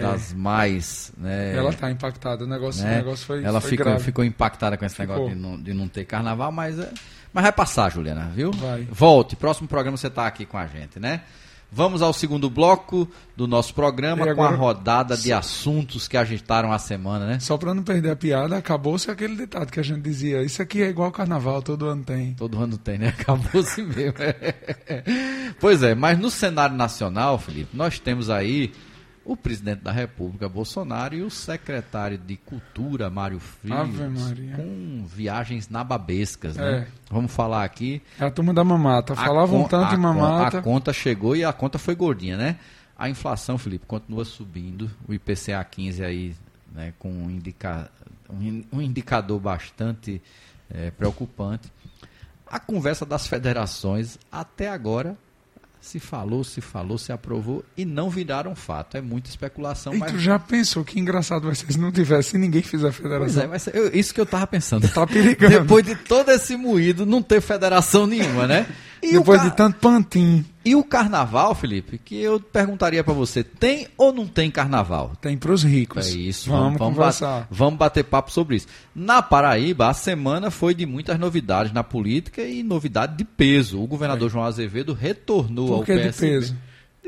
das mais, né? É. Ela tá impactada. O negócio, né? o negócio foi, ela foi ficou, ficou impactada com esse Ficou. negócio de não, de não ter carnaval, mas, é- mas vai passar, Juliana, viu? Vai. Volte, próximo programa você está aqui com a gente, né? Vamos ao segundo bloco do nosso programa E com a agora- rodada de assuntos que agitaram a semana, né? Só pra não perder a piada, acabou-se aquele ditado que a gente dizia: Isso aqui é igual carnaval, todo ano tem. Todo ano tem, né? Acabou-se mesmo. pois é, mas no cenário nacional, Felipe, nós temos aí o presidente da República, Bolsonaro, e o secretário de Cultura, Mário Frias, com viagens nababescas, né? É. Vamos falar aqui. É a turma da mamata. Falavam con- tanto con- mamata. A conta chegou e a conta foi gordinha, né? A inflação, Felipe, continua subindo. O IPCA 15 aí, né, com um, indica, um in- um indicador bastante eh, preocupante. A conversa das federações, até agora, se falou, se falou, se aprovou e não viraram fato. É muita especulação, E mas. tu já pensou que engraçado vai ser se não tivesse se ninguém fizer Pois federação? é, vai ser- eu- isso que eu tava pensando. Tá perigando. Depois de todo esse moído, não ter federação nenhuma, né? E o Depois ca- de tanto pantim, E o carnaval, Felipe, que eu perguntaria pra você, tem ou não tem carnaval? tem pros ricos. É isso, Vamos, vamos, conversar. ba- vamos bater papo sobre isso. Na Paraíba, a semana foi de muitas novidades na política e novidade de peso. O governador João Azevedo retornou Por ao que de PSB. peso?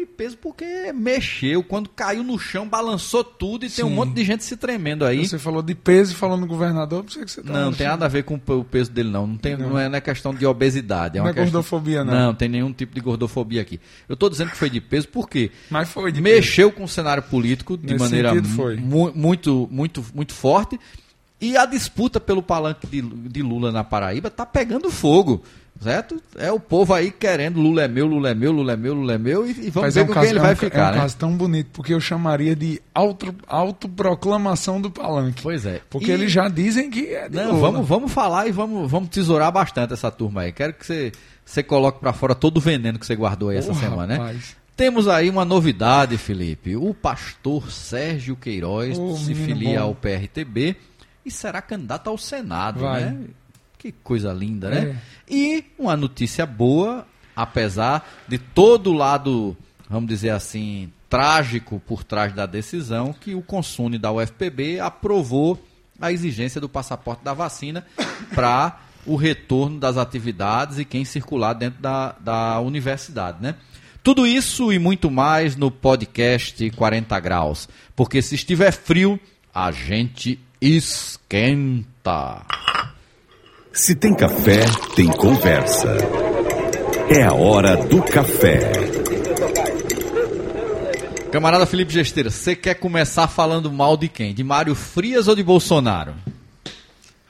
De peso porque mexeu, quando caiu no chão, balançou tudo e tem um Sim. monte de gente se tremendo aí. Você falou de peso e falou no governador, por que você tá Não, tem nada a ver com o peso dele, não. Não, tem, não. Não. é, não é questão de obesidade. É Não é questão- gordofobia, não. Não, tem nenhum tipo de gordofobia aqui. Eu estou dizendo que foi de peso porque Mas foi de peso. mexeu com o cenário político de Nesse maneira mu- muito, muito, muito forte. E a disputa pelo palanque de, de Lula na Paraíba está pegando fogo. Certo? É o povo aí querendo Lula é meu, Lula é meu, Lula é meu, Lula é meu. E, e vamos Mas ver é um, com caso, quem ele é vai um, ficar, é um né? caso tão bonito, porque eu chamaria de auto, autoproclamação do palanque. Pois é. Porque E- eles já dizem que é Não, Lula. vamos, vamos falar e vamos, vamos tesourar bastante essa turma aí. Quero que você, você coloque pra fora todo o veneno que você guardou aí essa Ô, semana, né? rapaz. Temos aí uma novidade, Felipe. O pastor Sérgio Queiroz Ô, se filia bom. ao PRTB e será candidato ao Senado, Vai. né? Que coisa linda, né? É. E uma notícia boa, apesar de todo o lado, vamos dizer assim, trágico por trás da decisão, que o Consune da UFPB aprovou a exigência do passaporte da vacina para o retorno das atividades e quem circular dentro da, da universidade, né? Tudo isso e muito mais no podcast 40 graus, porque se estiver frio, a gente esquenta. Se tem café, tem conversa. É a hora do café. Camarada Felipe Gesteira, você quer começar falando mal de quem? De Mário Frias ou de Bolsonaro?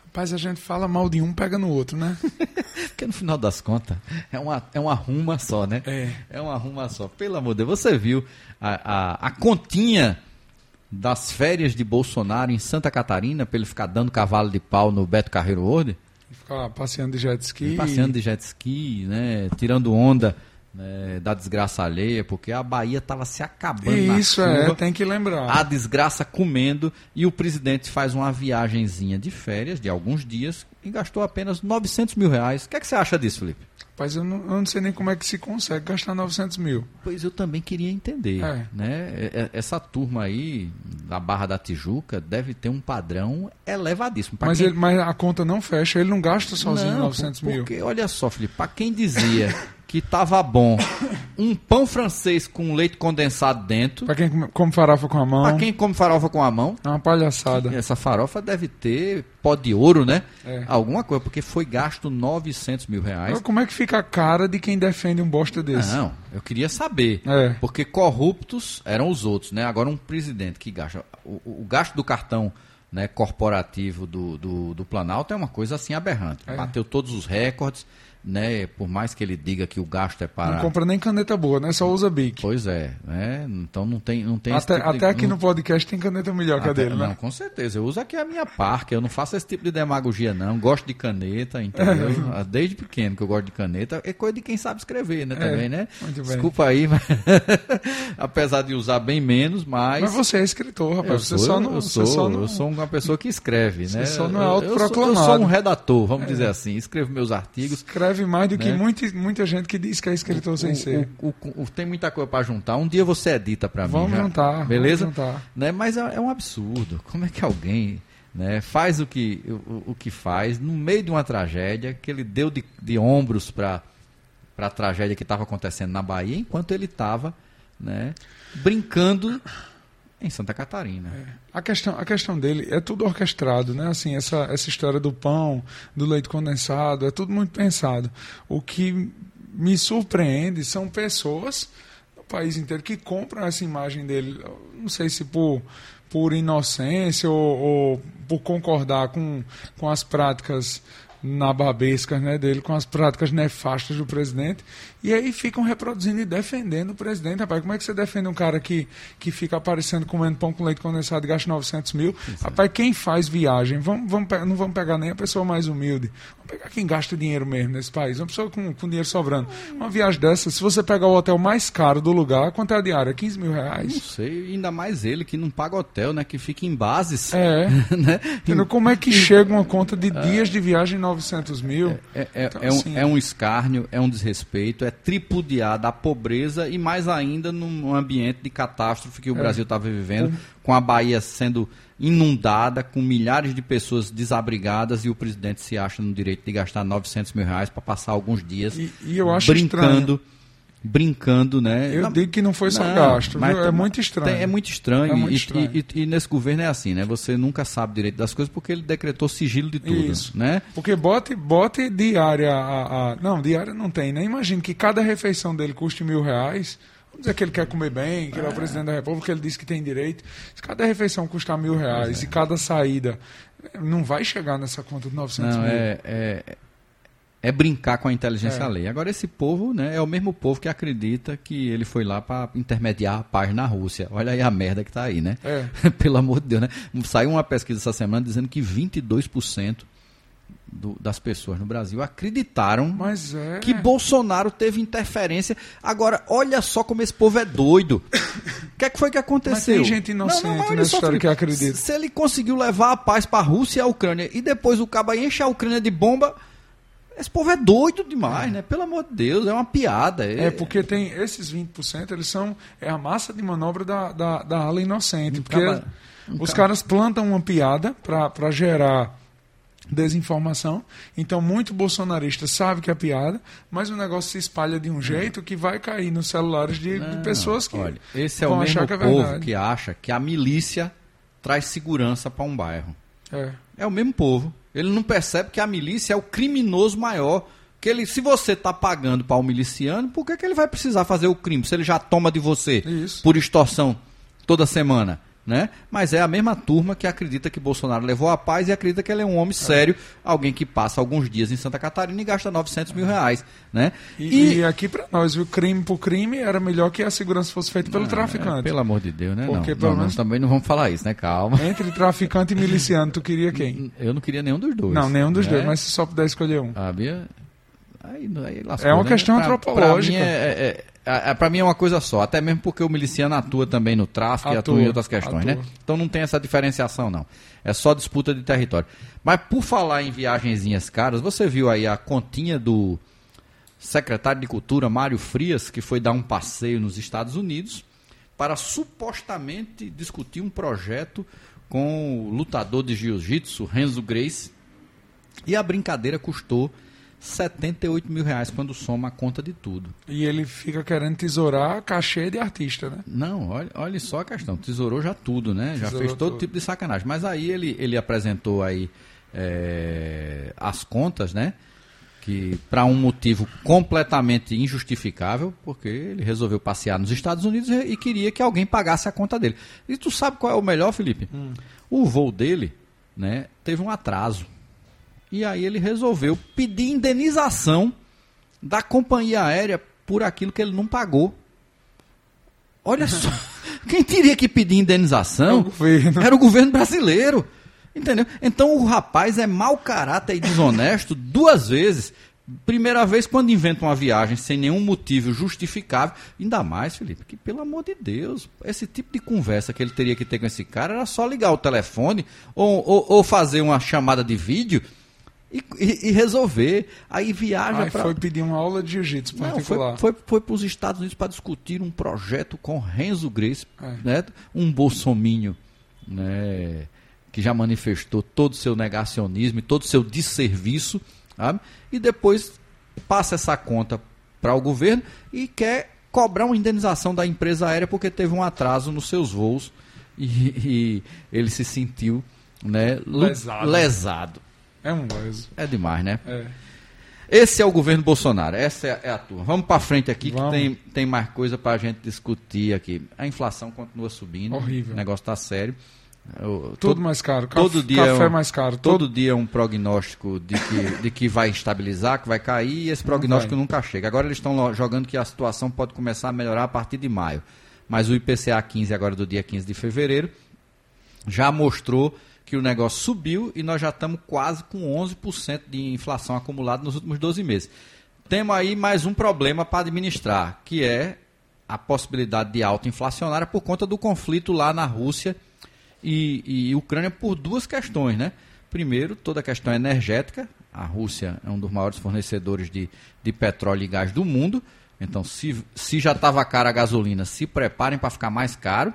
Rapaz, a gente fala mal de um, pega no outro, né? Porque no final das contas é uma, é uma ruma só, né? É. É uma ruma só. Pelo amor de Deus, você viu a, a, a continha das férias de Bolsonaro em Santa Catarina para ele ficar dando cavalo de pau no Beto Carreiro World? Passeando de jet ski. Passeando de jet ski, né? Tirando onda né, da desgraça alheia, porque a Bahia estava se acabando na Isso é, chuva. tem que lembrar. a desgraça comendo e o presidente faz uma viagenzinha de férias de alguns dias e gastou apenas 900 mil reais. O que, é que você acha disso, Felipe? Rapaz, eu não, eu não sei nem como é que se consegue gastar 900 mil. Pois eu também queria entender, É. né? E- e- Essa turma aí da Barra da Tijuca deve ter um padrão elevadíssimo. Pra Mas, quem- ele, mas a conta não fecha, ele não gasta sozinho Não, 900 mil. Porque, olha só, Felipe, para quem dizia que tava bom um pão francês com leite condensado dentro, Pra quem come, farofa com a mão, para quem come farofa com a mão, é uma palhaçada. essa farofa deve ter pó de ouro, né? É. Alguma coisa, porque foi gasto 900 mil reais. Agora, Como é que fica a cara de quem defende um bosta desse? Não, eu queria saber. É. Porque corruptos eram os outros, né? Agora um presidente que gasta. O, o gasto do cartão né, corporativo do, do, do Planalto é uma coisa assim aberrante. É. Bateu todos os recordes, né? Por mais que ele diga que o gasto é para. Não compra nem caneta boa, né? Só usa Bic. Pois é, né? Então não tem, não tem Até, tipo de- até aqui não- no podcast tem caneta melhor que a até- dele, não, né? com certeza. Eu uso aqui a minha parca. Eu não faço esse tipo de demagogia, não. Gosto de caneta, entendeu? É. Desde pequeno que eu gosto de caneta. É coisa de quem sabe escrever, né? Também, né? muito bem. Desculpa aí, mas... apesar de usar bem menos, mas. Mas você é escritor, rapaz. eu você sou, só não. eu você sou, só não... eu sou uma pessoa que escreve, né? só não é Eu- eu, sou, eu sou um redator, vamos dizer assim. Escrevo meus artigos. Escreve mais do que Né? muita, muita gente que diz que é escritor sem ser. O- o- o- tem muita coisa para juntar. Um dia você edita para mim. Vamos já. juntar, Beleza? vamos juntar. Né? Mas é, é um absurdo. Como é que alguém né, faz o que, o, o que faz no meio de uma tragédia que ele deu de, de ombros para para a tragédia que estava acontecendo na Bahia, enquanto ele estava né, brincando em Santa Catarina. É. A, questão, a questão dele é tudo orquestrado, né? Assim, essa, essa história do pão, do leite condensado, é tudo muito pensado. O que me surpreende são pessoas no país inteiro que compram essa imagem dele. Não sei se por, por inocência ou, ou por concordar com, com as práticas nababescas né, dele com as práticas nefastas do presidente. E aí ficam reproduzindo e defendendo o presidente. Rapaz, como é que você defende um cara que, que fica aparecendo comendo pão com leite condensado e gasta 900 mil? Isso Rapaz, quem faz viagem? Vamos, vamos, não vamos pegar nem a pessoa mais humilde. Vamos pegar quem gasta dinheiro mesmo nesse país. Uma pessoa com, com dinheiro sobrando. Uma viagem dessa, se você pegar o hotel mais caro do lugar, quanto é a diária? 15 mil reais? Não sei, ainda mais ele que não paga hotel, né? Que fica em bases. É. né? Como é que chega uma conta de dias de viagem 900 mil? É, é, então, é, assim, um, é um escárnio, é um desrespeito, é tripudiar da pobreza e mais ainda num ambiente de catástrofe que o é. Brasil estava vivendo, com a Bahia sendo inundada, com milhares de pessoas desabrigadas e o presidente se acha no direito de gastar 900 mil reais para passar alguns dias e, e brincando. Estranho brincando, né? Eu digo que não foi só não, gasto, mas é muito estranho. é muito estranho. É muito estranho. E, e, e, nesse governo é assim, né? Você nunca sabe direito das coisas porque ele decretou sigilo de tudo, Isso. né? Porque bote, bote diária a, a, Não, diária não tem, né? Imagina que cada refeição dele custe mil reais. Vamos dizer que ele quer comer bem, que ele é o presidente da República, ele disse que tem direito. Se cada refeição custar mil reais é. e cada saída não vai chegar nessa conta de 900 não, mil. É, é, é brincar com a inteligência é. alheia. Agora, esse povo né, é o mesmo povo que acredita que ele foi lá para intermediar a paz na Rússia. Olha aí a merda que está aí, né? É. Pelo amor de Deus, né? Saiu uma pesquisa essa semana dizendo que 22% do, das pessoas no Brasil acreditaram é. que Bolsonaro teve interferência. Agora, olha só como esse povo é doido. O que, é que foi que aconteceu? Mas tem gente inocente não, não, nessa história que acredita. Se ele conseguiu levar a paz para a Rússia e a Ucrânia e depois o cabo enche a Ucrânia de bomba esse povo é doido demais, é. né? Pelo amor de Deus, é uma piada. É, é porque tem esses 20%, eles são é a massa de manobra da, da, da ala inocente. Um porque caba, um os caras plantam uma piada para gerar desinformação. Então, muito bolsonarista sabe que é piada, mas o negócio se espalha de um jeito que vai cair nos celulares de, Não, de pessoas que. Olha, esse é o mesmo que é povo que acha que a milícia traz segurança para um bairro. É. é o mesmo povo. Ele não percebe que a milícia é o criminoso maior. Que ele, se você está pagando para o um miliciano, por que, que ele vai precisar fazer o crime? Se ele já toma de você Isso. por extorsão toda semana né? Mas é a mesma turma que acredita que Bolsonaro levou a paz e acredita que ele é um homem sério, alguém que passa alguns dias em Santa Catarina e gasta 900 mil reais, né? E, e... e aqui para nós, o crime por crime era melhor que a segurança fosse feita pelo traficante. É, pelo amor de Deus, né? Porque, não, pelo não, menos... também não vamos falar isso, né? Calma. Entre traficante e miliciano, tu queria quem? Eu não queria nenhum dos dois. Não, nenhum dos né? dois, mas se só puder escolher um. Ah, Bia... Aí, aí lascou, é uma né? questão pra, antropológica. Pra mim é, é, é, para mim é uma coisa só, até mesmo porque o miliciano atua também no tráfico atua, e atua em outras questões, né? atua. né? Então não tem essa diferenciação, não. É só disputa de território. Mas por falar em viagenzinhas caras, você viu aí a continha do secretário de Cultura, Mário Frias, que foi dar um passeio nos Estados Unidos para supostamente discutir um projeto com o lutador de jiu-jitsu, Renzo Grace. E a brincadeira custou 78 mil reais quando soma a conta de tudo. E ele fica querendo tesourar cachê de artista, né? Não, olha, olha só a questão. Tesourou já tudo, né? Tesourou já fez todo tudo. tipo de sacanagem. Mas aí ele, ele apresentou aí é, as contas, né? Que para um motivo completamente injustificável, porque ele resolveu passear nos Estados Unidos e, queria que alguém pagasse a conta dele. E tu sabe qual é o melhor, Felipe? Hum. O voo dele, né? Teve um atraso. E aí ele resolveu pedir indenização da companhia aérea por aquilo que ele não pagou. Olha só, quem teria que pedir indenização é era o governo brasileiro. Entendeu? Então o rapaz é mau caráter e desonesto duas vezes. Primeira vez quando inventa uma viagem sem nenhum motivo justificável. Ainda mais, Felipe, que pelo amor de Deus, esse tipo de conversa que ele teria que ter com esse cara era só ligar o telefone ou, ou, ou fazer uma chamada de vídeo e, e, e, resolver. Aí viaja para. foi pedir uma aula de jiu-jitsu particular. Foi, foi, foi para os Estados Unidos para discutir um projeto com Renzo Grace, é. né? um bolsominho, né? que já manifestou todo o seu negacionismo e todo o seu desserviço, sabe? e depois passa essa conta para o governo e quer cobrar uma indenização da empresa aérea porque teve um atraso nos seus voos e, e ele se sentiu né, lesado. lesado. É um leso. É demais, né? É. Esse é o governo Bolsonaro, essa é, é a turma. Vamos para frente aqui Vamos. que tem, tem mais coisa para a gente discutir aqui. A inflação continua subindo. Horrível. O negócio está sério. Eu- Tudo todo- mais caro. todo Caf- dia é Café um- mais caro. Todo dia é um prognóstico de que, de que vai estabilizar, que vai cair, e esse prognóstico nunca chega. Agora eles estão jogando que a situação pode começar a melhorar a partir de maio. Mas o IPCA 15, agora do dia 15 de fevereiro, já mostrou que o negócio subiu e nós já estamos quase com 11% de inflação acumulada nos últimos 12 meses. Temos aí mais um problema para administrar, que é a possibilidade de alta inflacionária por conta do conflito lá na Rússia e, e Ucrânia por duas questões, né? Primeiro, toda a questão energética. A Rússia é um dos maiores fornecedores de, de petróleo e gás do mundo. Então, se, se já estava cara a gasolina, se preparem para ficar mais caro.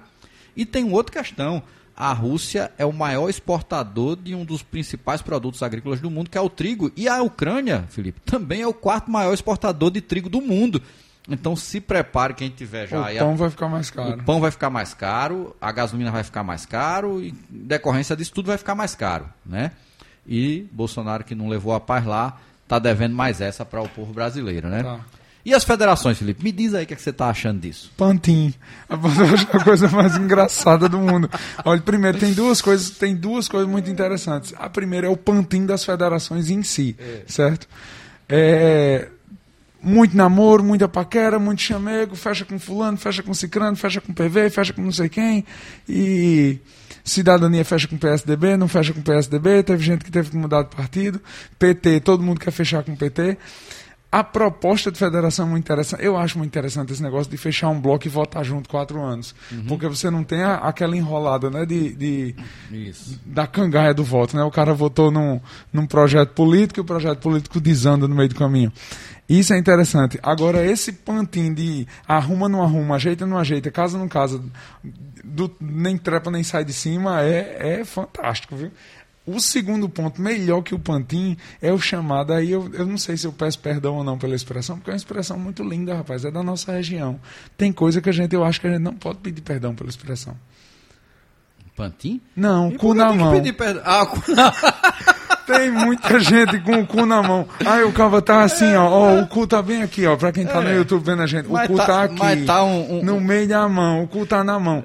E tem outra questão. A Rússia é o maior exportador de um dos principais produtos agrícolas do mundo, que é o trigo. E a Ucrânia, Felipe, também é o quarto maior exportador de trigo do mundo. Então se prepare quem tiver já O aí a- pão vai ficar mais caro. o pão vai ficar mais caro, a gasolina vai ficar mais caro e em decorrência disso tudo vai ficar mais caro, né? E Bolsonaro que não levou a paz lá, tá devendo mais essa para o povo brasileiro, né? Tá. E as federações, Felipe? Me diz aí o que, é que você tá achando disso. Pantin. A coisa mais engraçada do mundo. Olha, primeiro, tem duas coisas, tem duas coisas muito interessantes. A primeira é o Pantin das federações em si, certo? É, muito namoro, muita paquera, muito chamego, fecha com fulano, fecha com cicrano, fecha com PV, fecha com não sei quem. E cidadania fecha com PSDB, não fecha com PSDB, teve gente que teve que mudar de partido. PT, todo mundo quer fechar com PT. A proposta de federação é muito interessante. Eu acho muito interessante esse negócio de fechar um bloco e votar junto quatro anos. Porque você não tem a- aquela enrolada né, de, de, da cangaia do voto. Né? O cara votou num, num projeto político e o projeto político desanda no meio do caminho. Isso é interessante. Agora, esse pantinho de arruma, não arruma, ajeita, não ajeita, casa, não casa, do- nem trepa, nem sai de cima, é, é fantástico, viu? O segundo ponto, melhor que o pantin, é o chamado. Aí eu, eu não sei se eu peço perdão ou não pela expressão, porque é uma expressão muito linda, rapaz. É da nossa região. Tem coisa que a gente, eu acho que a gente não pode pedir perdão pela expressão. Pantim? Não, E cu na mão. pedir perdão? Ah, cu na Tem muita gente com o cu na mão. Aí o cara tá assim, ó, ó, o cu tá bem aqui, ó, pra quem tá no É. YouTube vendo a gente. O Mas cu tá- tá, aqui, mas tá um- um- no meio da mão, o cu tá na mão.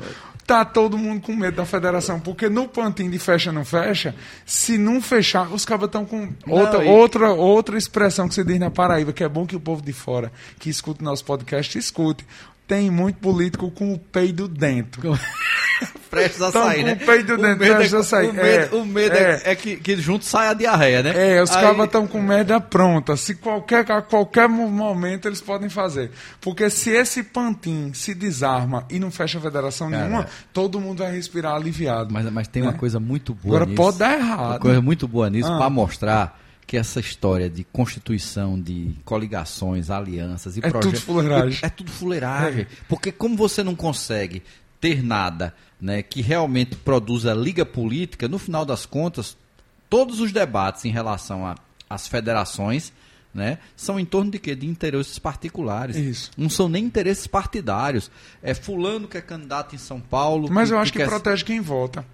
Tá todo mundo com medo da federação, porque no pantinho de fecha não fecha, se não fechar, os cabas estão com outra, e- outra, outra expressão que se diz na Paraíba, que é bom que o povo de fora que escuta o nosso podcast escute. Tem muito político com o peido dentro. prestes a Tão sair, com né? o peito dentro, medo prestes é- a sair. O medo, é, o medo é, é. é que, que junto saia a diarreia, né? É, os Aí- cabas estão com merda pronta. Se qualquer, a qualquer mo- momento eles podem fazer. Porque se esse pantin se desarma e não fecha a federação Cara, nenhuma, todo mundo vai respirar aliviado. Mas, mas tem uma né? coisa muito boa Agora nisso. pode dar errado. Uma coisa muito boa nisso Ah. para mostrar que essa história de constituição de coligações, alianças e É projetos. tudo fuleiragem. É, é tudo fuleiragem. Porque como você não consegue ter nada né, que realmente produza liga política, no final das contas, todos os debates em relação a- às federações. Né, são em torno de quê? De interesses particulares. Isso. Não são nem interesses partidários. É fulano que é candidato em São Paulo. Mas eu acho que, quer- protege quem vota.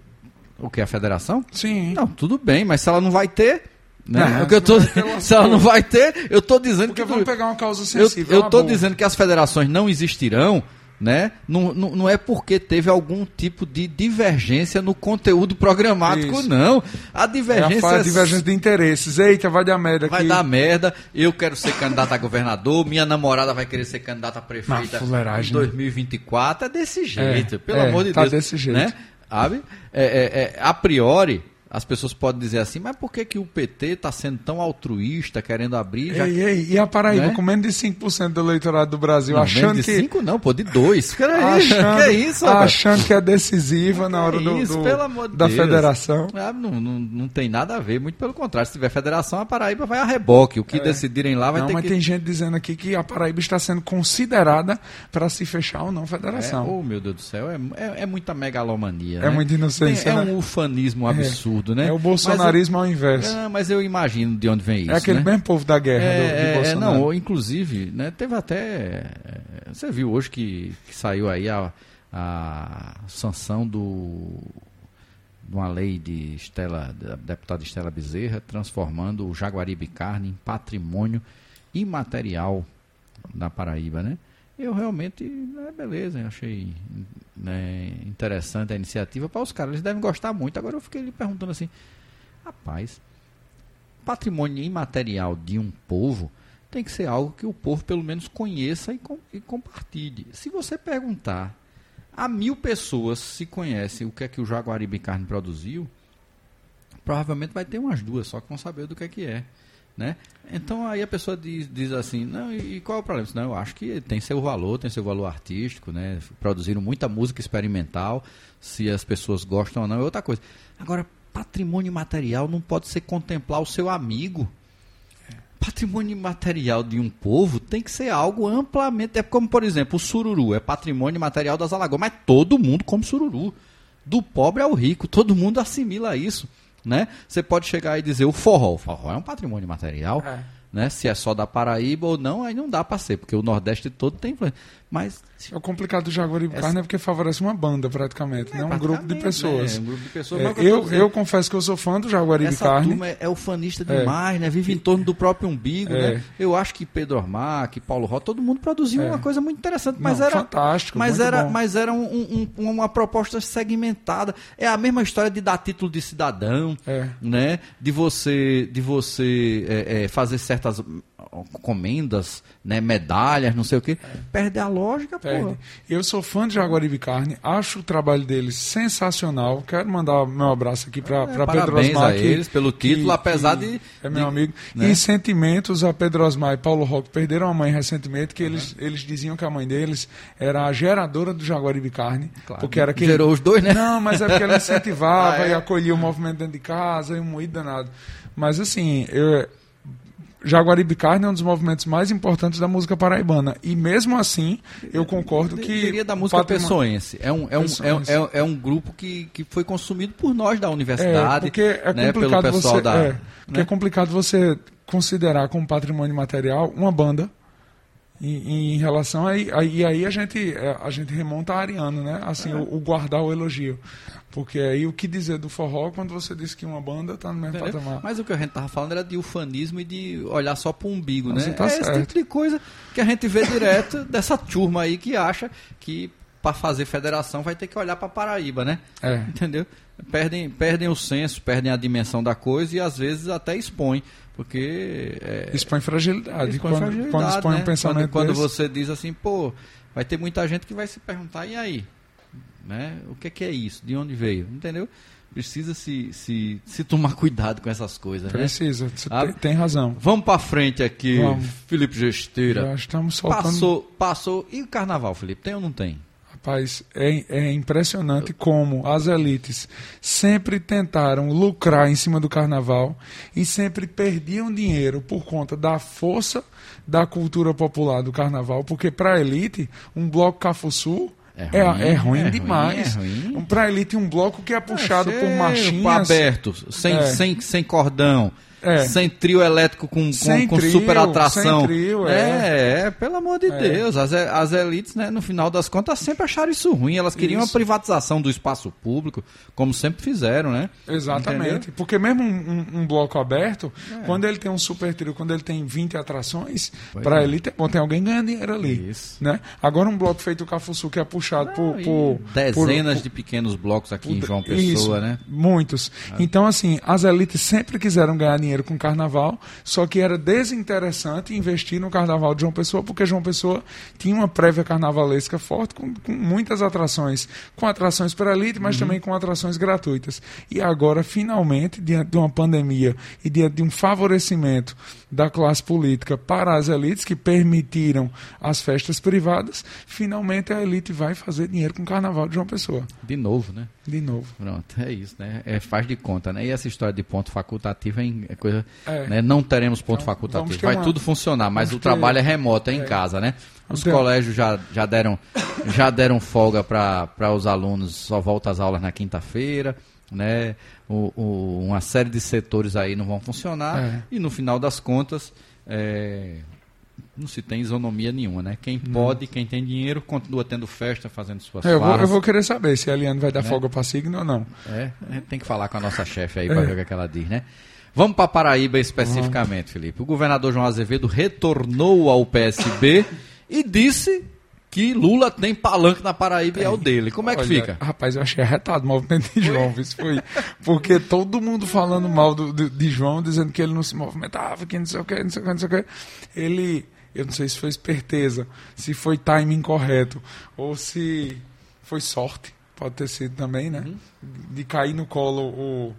O que? A federação? Sim. Não, tudo bem, mas se ela não vai ter. Né? O que eu se tô, vai se ela não vai ter, eu tô dizendo Porque que. vamos pegar uma causa sensível. eu tô boa. dizendo que as federações não existirão, né? Não, não, não é porque teve algum tipo de divergência no conteúdo programático, Isso. não. A É divergência. a fa- divergência de interesses. Eita, vai dar merda Vai aqui. dar merda, eu quero ser candidato a governador, minha namorada vai querer ser candidata a prefeita em né? 2024. É desse jeito, É, pelo é, amor de tá Deus. desse jeito. Né? Sabe? É, é, é, a priori, as pessoas podem dizer assim, mas por que, que o PT está sendo tão altruísta, querendo abrir? Já... Ei, ei, e a Paraíba Né? com menos de 5% do eleitorado do Brasil, Não, achando menos de que. cinco não, pô, de dois. Que é isso? achando, que é isso, rapaz? achando que é decisiva na hora Que do, isso, do- pelo amor de da Deus. federação. Ah, não, não, não tem nada a ver, muito pelo contrário. Se tiver federação, a Paraíba vai a reboque. O que decidirem lá vai É. não, ter mas que. tem gente dizendo aqui que a Paraíba está sendo considerada para se fechar ou não É, federação. oh, meu Deus do céu, é, é, é muita megalomania. É né? muita inocência, Tem- é né? um ufanismo absurdo. Absurdo, né? É o bolsonarismo mas ao inverso. É, mas eu imagino de onde vem isso. É aquele né? mesmo povo da guerra é, do, de é, Bolsonaro. não, inclusive, né, teve até. Você viu hoje que, que saiu aí a, a sanção do de uma lei de Estela, da deputada Estela Bezerra, transformando o Jaguaribe Carne em patrimônio imaterial da Paraíba, né? Eu realmente, né, beleza, achei né, interessante a iniciativa para os caras, eles devem gostar muito. Agora eu fiquei lhe perguntando assim, rapaz, patrimônio imaterial de um povo tem que ser algo que o povo pelo menos conheça e, com, e compartilhe. Se você perguntar a mil pessoas se conhecem o que é que o Jaguaribe Carne produziu, provavelmente vai ter umas duas só que vão saber do que é que é. Né? Então aí a pessoa diz, diz assim, não, e, qual é o problema? Não, eu acho que tem seu valor, tem seu valor artístico, né? Produziram muita música experimental, se as pessoas gostam ou não, é outra coisa. Agora, patrimônio material não pode ser contemplar o seu amigo. Patrimônio material de um povo tem que ser algo amplamente. É como, por exemplo, o sururu é patrimônio material das Alagoas, mas todo mundo come sururu. Do pobre ao rico, todo mundo assimila isso. Né? Você pode chegar e dizer o forró. O forró é um patrimônio material. É. Né? Se é só da Paraíba ou não, aí não dá para ser, porque o Nordeste todo tem influência. Mas. É o complicado do Jaguaribe Essa... Carne é porque favorece uma banda, praticamente, é, né? um grupo de pessoas. Né? Um grupo de pessoas é, eu, eu, confesso que eu sou fã do Jaguaribe Essa Carne. Turma é, é ufanista demais, né? Vive em torno do próprio umbigo, né? É. Eu acho que Pedro Armac, Paulo Ró, todo mundo produziu É. uma coisa muito interessante, mas Não, era. fantástico, Mas era, bom. mas era um- um- uma proposta segmentada. É a mesma história de dar título de cidadão, É. né? De você, de você é, é, fazer certas comendas, né? Medalhas, não sei o quê. Perde a lógica, Perde. porra. Eu sou fã de Jaguaribe Carne, acho o trabalho deles sensacional. Quero mandar meu abraço aqui para É, Pedro Osmar. a que- eles pelo título, apesar de- É meu de- amigo. né? E sentimentos a Pedro Osmar e Paulo Roque perderam a mãe recentemente, que eles, eles diziam que a mãe deles era a geradora do Jaguaribe Carne. Claro. Porque era aquele... Gerou os dois, né? Não, mas é porque ela incentivava Ah, é? e acolhia o movimento dentro de casa e um moído danado. Mas assim, eu, Jaguaribe Carne é um dos movimentos mais importantes da música paraibana. E mesmo assim, eu concordo que. Eu diria da música patrimônio- pessoense. É um, é, um, é, é, é um grupo que, que foi consumido por nós da É, universidade, porque é né, pelo pessoal você. da. é, porque né? é complicado você considerar como patrimônio material uma banda. Em, em relação a. E aí a gente, é, a gente remonta a Ariano, né? Assim, o, o guardar o elogio. Porque aí o que dizer do forró quando você diz que uma banda está no mesmo Entendeu? patamar? Mas o que a gente tava falando era de ufanismo e de olhar só para o umbigo, né? tá é esse certo. tipo de coisa que a gente vê direto dessa turma aí que acha que para fazer federação vai ter que olhar para Paraíba, né? É. Entendeu? Perdem, perdem o senso, perdem a dimensão da coisa e às vezes até expõem. Porque é, Expõe fragilidade. expõe quando, fragilidade, quando expõe né? um pensamento quando, quando você diz assim, pô, vai ter muita gente que vai se perguntar, e aí? Né? O que é, que é isso? De onde veio? Entendeu? Precisa se, se, se tomar cuidado com essas coisas, né? Precisa, você Ah, tem, tem razão. Vamos pra frente aqui, Vamos. Felipe Gesteira. Já estamos soltando. Passou, passou. E o carnaval, Felipe? Tem ou não tem? Rapaz, é, é impressionante como as elites sempre tentaram lucrar em cima do carnaval e sempre perdiam dinheiro por conta da força da cultura popular do carnaval, porque para a elite, um bloco Cafuçu É é, ruim, é ruim é demais. ruim, é ruim. Para a elite, um bloco que é puxado por Cheio, machinhas. aberto, sem, É. sem, sem cordão. É. Sem trio elétrico com, com, com trio, super atração. sem trio, é. é, é, pelo amor de Deus. As, as elites, né, no final das contas, sempre acharam isso ruim. Elas queriam Isso. a privatização do espaço público, como sempre fizeram, né? Exatamente. Entendeu? Porque mesmo um, um- um bloco aberto, quando ele tem um super trio, quando ele tem 20 atrações, para é. ele tem, bom, tem alguém ganhando dinheiro ali. Isso. Né? Agora um bloco feito o Cafuçu, que é puxado por, por- dezenas por- de pequenos blocos aqui em por- João Pessoa, isso, né? Muitos. Então, assim, as elites sempre quiseram ganhar dinheiro com carnaval, só que era desinteressante investir no carnaval de João Pessoa, porque João Pessoa tinha uma prévia carnavalesca forte, com, com muitas atrações. Com atrações para elite, mas também com atrações gratuitas. E agora, finalmente, diante de uma pandemia e diante de um favorecimento da classe política para as elites, que permitiram as festas privadas, finalmente a elite vai fazer dinheiro com o carnaval de João Pessoa. De novo, né? De novo. Pronto, é isso, né? É, faz de conta, né? E essa história de ponto facultativo é, em- coisa. É. né? Não teremos ponto Então, facultativo. Vai uma- tudo funcionar, mas vamos o trabalho ter- é remoto, é em é. casa, né? Os ter- colégios já, já, deram, já deram folga para os alunos, só volta às aulas na quinta-feira. Né? O, o, uma série de setores aí não vão funcionar É. e no final das contas é, não se tem isonomia nenhuma, né? Quem pode, quem tem dinheiro, continua tendo festa, fazendo suas É, eu, vou, eu vou querer saber se a Eliane vai dar Né? folga para signo ou não. É, a gente tem que falar com a nossa chefe aí para ver o que, é que ela diz, né? Vamos para Paraíba especificamente, Felipe. O governador João Azevedo retornou ao PSB e disse que Lula tem palanque na Paraíba e é o dele. Como é que Olha, fica? Rapaz, eu achei arretado o movimento de João. Isso foi. Porque todo mundo falando mal do, do- de João, dizendo que ele não se movimentava, que não sei o que, não sei o que, não sei o que. Ele. Eu não sei se foi esperteza, se foi timing correto, ou se foi sorte. Pode ter sido também, né? De cair no colo o,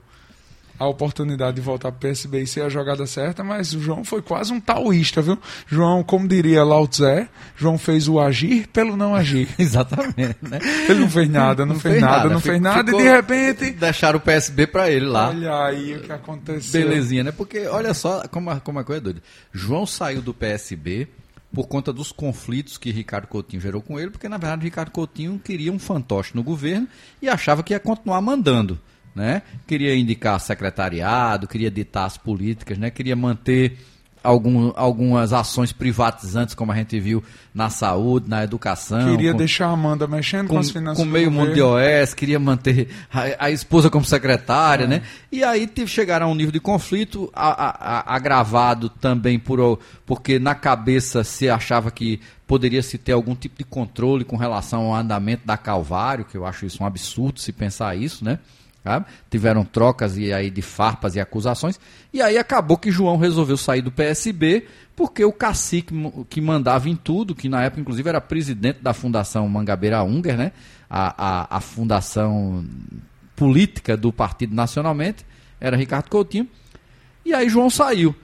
a oportunidade de voltar para o PSB e ser a jogada certa, mas o João foi quase um taoísta, viu? João, como diria Lao Tse, João fez o agir pelo não agir. Exatamente, né? Ele não fez nada, não, fez, nada, não fez Ficou- nada, e de repente. Deixaram o PSB para ele lá. Olha aí o que aconteceu. Belezinha, né? Porque olha só como a, como a coisa é doida. João saiu do PSB por conta dos conflitos que Ricardo Coutinho gerou com ele, porque na verdade Ricardo Coutinho queria um fantoche no governo e achava que ia continuar mandando, né? Queria indicar secretariado, queria ditar as políticas, né? Queria manter algum, algumas ações privatizantes, como a gente viu na saúde, na educação. Queria com- deixar a Amanda mexendo com, com, as finanças com meio mundo de. OS, queria manter a, a esposa como secretária, É. né? E aí chegaram a um nível de conflito a- a- agravado também por, porque na cabeça se achava que poderia se ter algum tipo de controle com relação ao andamento da Calvário, que eu acho isso um absurdo se pensar isso, né? Sabe? Tiveram trocas e aí de farpas e acusações. E aí acabou que João resolveu sair do PSB porque o cacique que mandava em tudo, que na época inclusive era presidente da Fundação Mangabeira Unger, né? A, a, a fundação política do partido nacionalmente, era Ricardo Coutinho. E aí João saiu.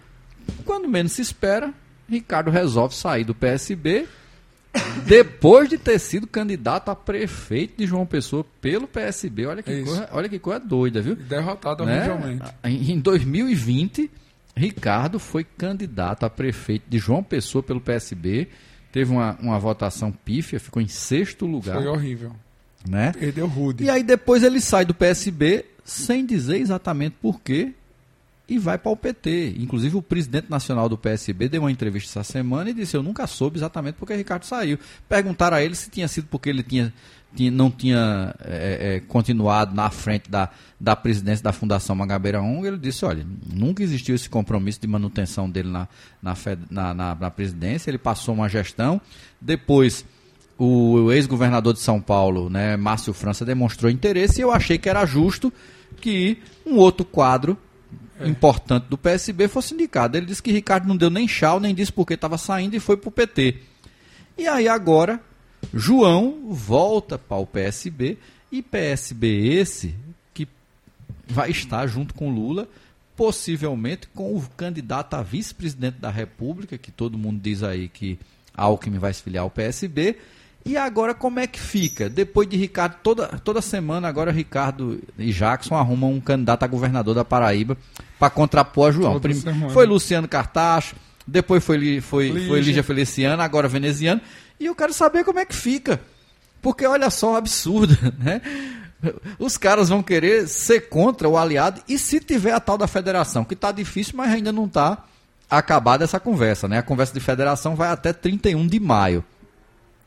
Quando menos se espera, Ricardo resolve sair do PSB depois de ter sido candidato a prefeito de João Pessoa pelo PSB. Olha que, É isso. coisa, olha que coisa doida, viu? Derrotado Né? Em em 2020, Ricardo foi candidato a prefeito de João Pessoa pelo PSB. Teve uma, uma votação pífia, ficou em sexto lugar. Foi horrível. Né? Perdeu rude. E aí depois ele sai do PSB sem dizer exatamente por quê e vai para o PT. Inclusive o presidente nacional do PSB deu uma entrevista essa semana e disse: Eu nunca soube exatamente porque Ricardo saiu. Perguntaram a ele se tinha sido porque ele tinha, não tinha é, é, continuado na frente da, da presidência da Fundação Mangabeira 1. Ele disse: Olha, nunca existiu esse compromisso de manutenção dele na, na, na, na- na presidência. Ele passou uma gestão. Depois o ex-governador de São Paulo, né, Márcio França, demonstrou interesse e eu achei que era justo que um outro quadro importante do PSB fosse indicado. Ele disse que Ricardo não deu nem chau, nem disse porque estava saindo e foi para o PT. E aí agora, João volta para o PSB e PSB esse que vai estar junto com Lula, possivelmente com o candidato a vice-presidente da República, que todo mundo diz aí que Alckmin vai se filiar ao PSB. E agora como é que fica? Depois de Ricardo, toda, toda semana agora Ricardo e Jackson arrumam um candidato a governador da Paraíba para contrapor a João. Toda Prim- semana. foi Luciano Cartacho, depois foi, foi, foi Lígia. Lígia Feliciano, agora veneziano. E eu quero saber como é que fica. Porque olha só o absurdo, né? Os caras vão querer ser contra o aliado e se tiver a tal da federação, que está difícil, mas ainda não está acabada essa conversa, né? A conversa de federação vai até 31 de maio.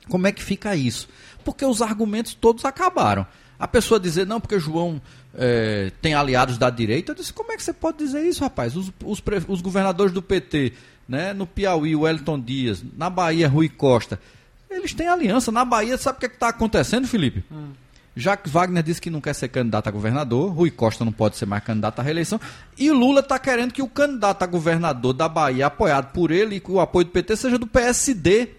Como é que fica isso? Porque os argumentos todos acabaram. A pessoa dizer, não, porque João eh, tem aliados da direita, eu disse, como é que você pode dizer isso, rapaz? Os, os, os governadores do PT, né, no Piauí, o Wellington Dias, na Bahia, Rui Costa, eles têm aliança. Na Bahia, sabe o que é está acontecendo, Felipe? Jacques Wagner disse que não quer ser candidato a governador, Rui Costa não pode ser mais candidato à reeleição, e Lula está querendo que o candidato a governador da Bahia, apoiado por ele e com o apoio do PT, seja do PSD.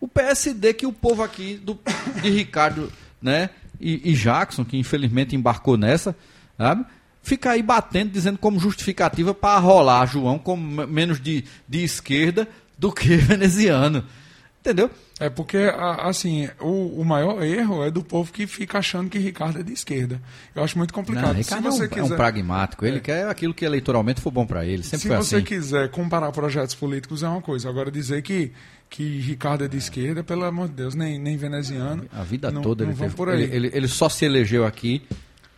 O PSD que o povo aqui do, de Ricardo né, e, e Jackson, que infelizmente embarcou nessa, sabe? fica aí batendo, dizendo como justificativa para rolar João como me- menos de, de esquerda do que veneziano. Entendeu? É porque, assim, o, o maior erro é do povo que fica achando que Ricardo é de esquerda. Eu acho muito complicado. Não, Ricardo é um, se você é um quiser, pragmático. Ele quer aquilo que eleitoralmente for bom para ele. Sempre se você assim. quiser comparar projetos políticos é uma coisa. Agora dizer que, que Ricardo é de esquerda, pelo amor de Deus, nem, nem veneziano. A vida não, toda não ele, teve- por aí. ele, ele- ele só se elegeu aqui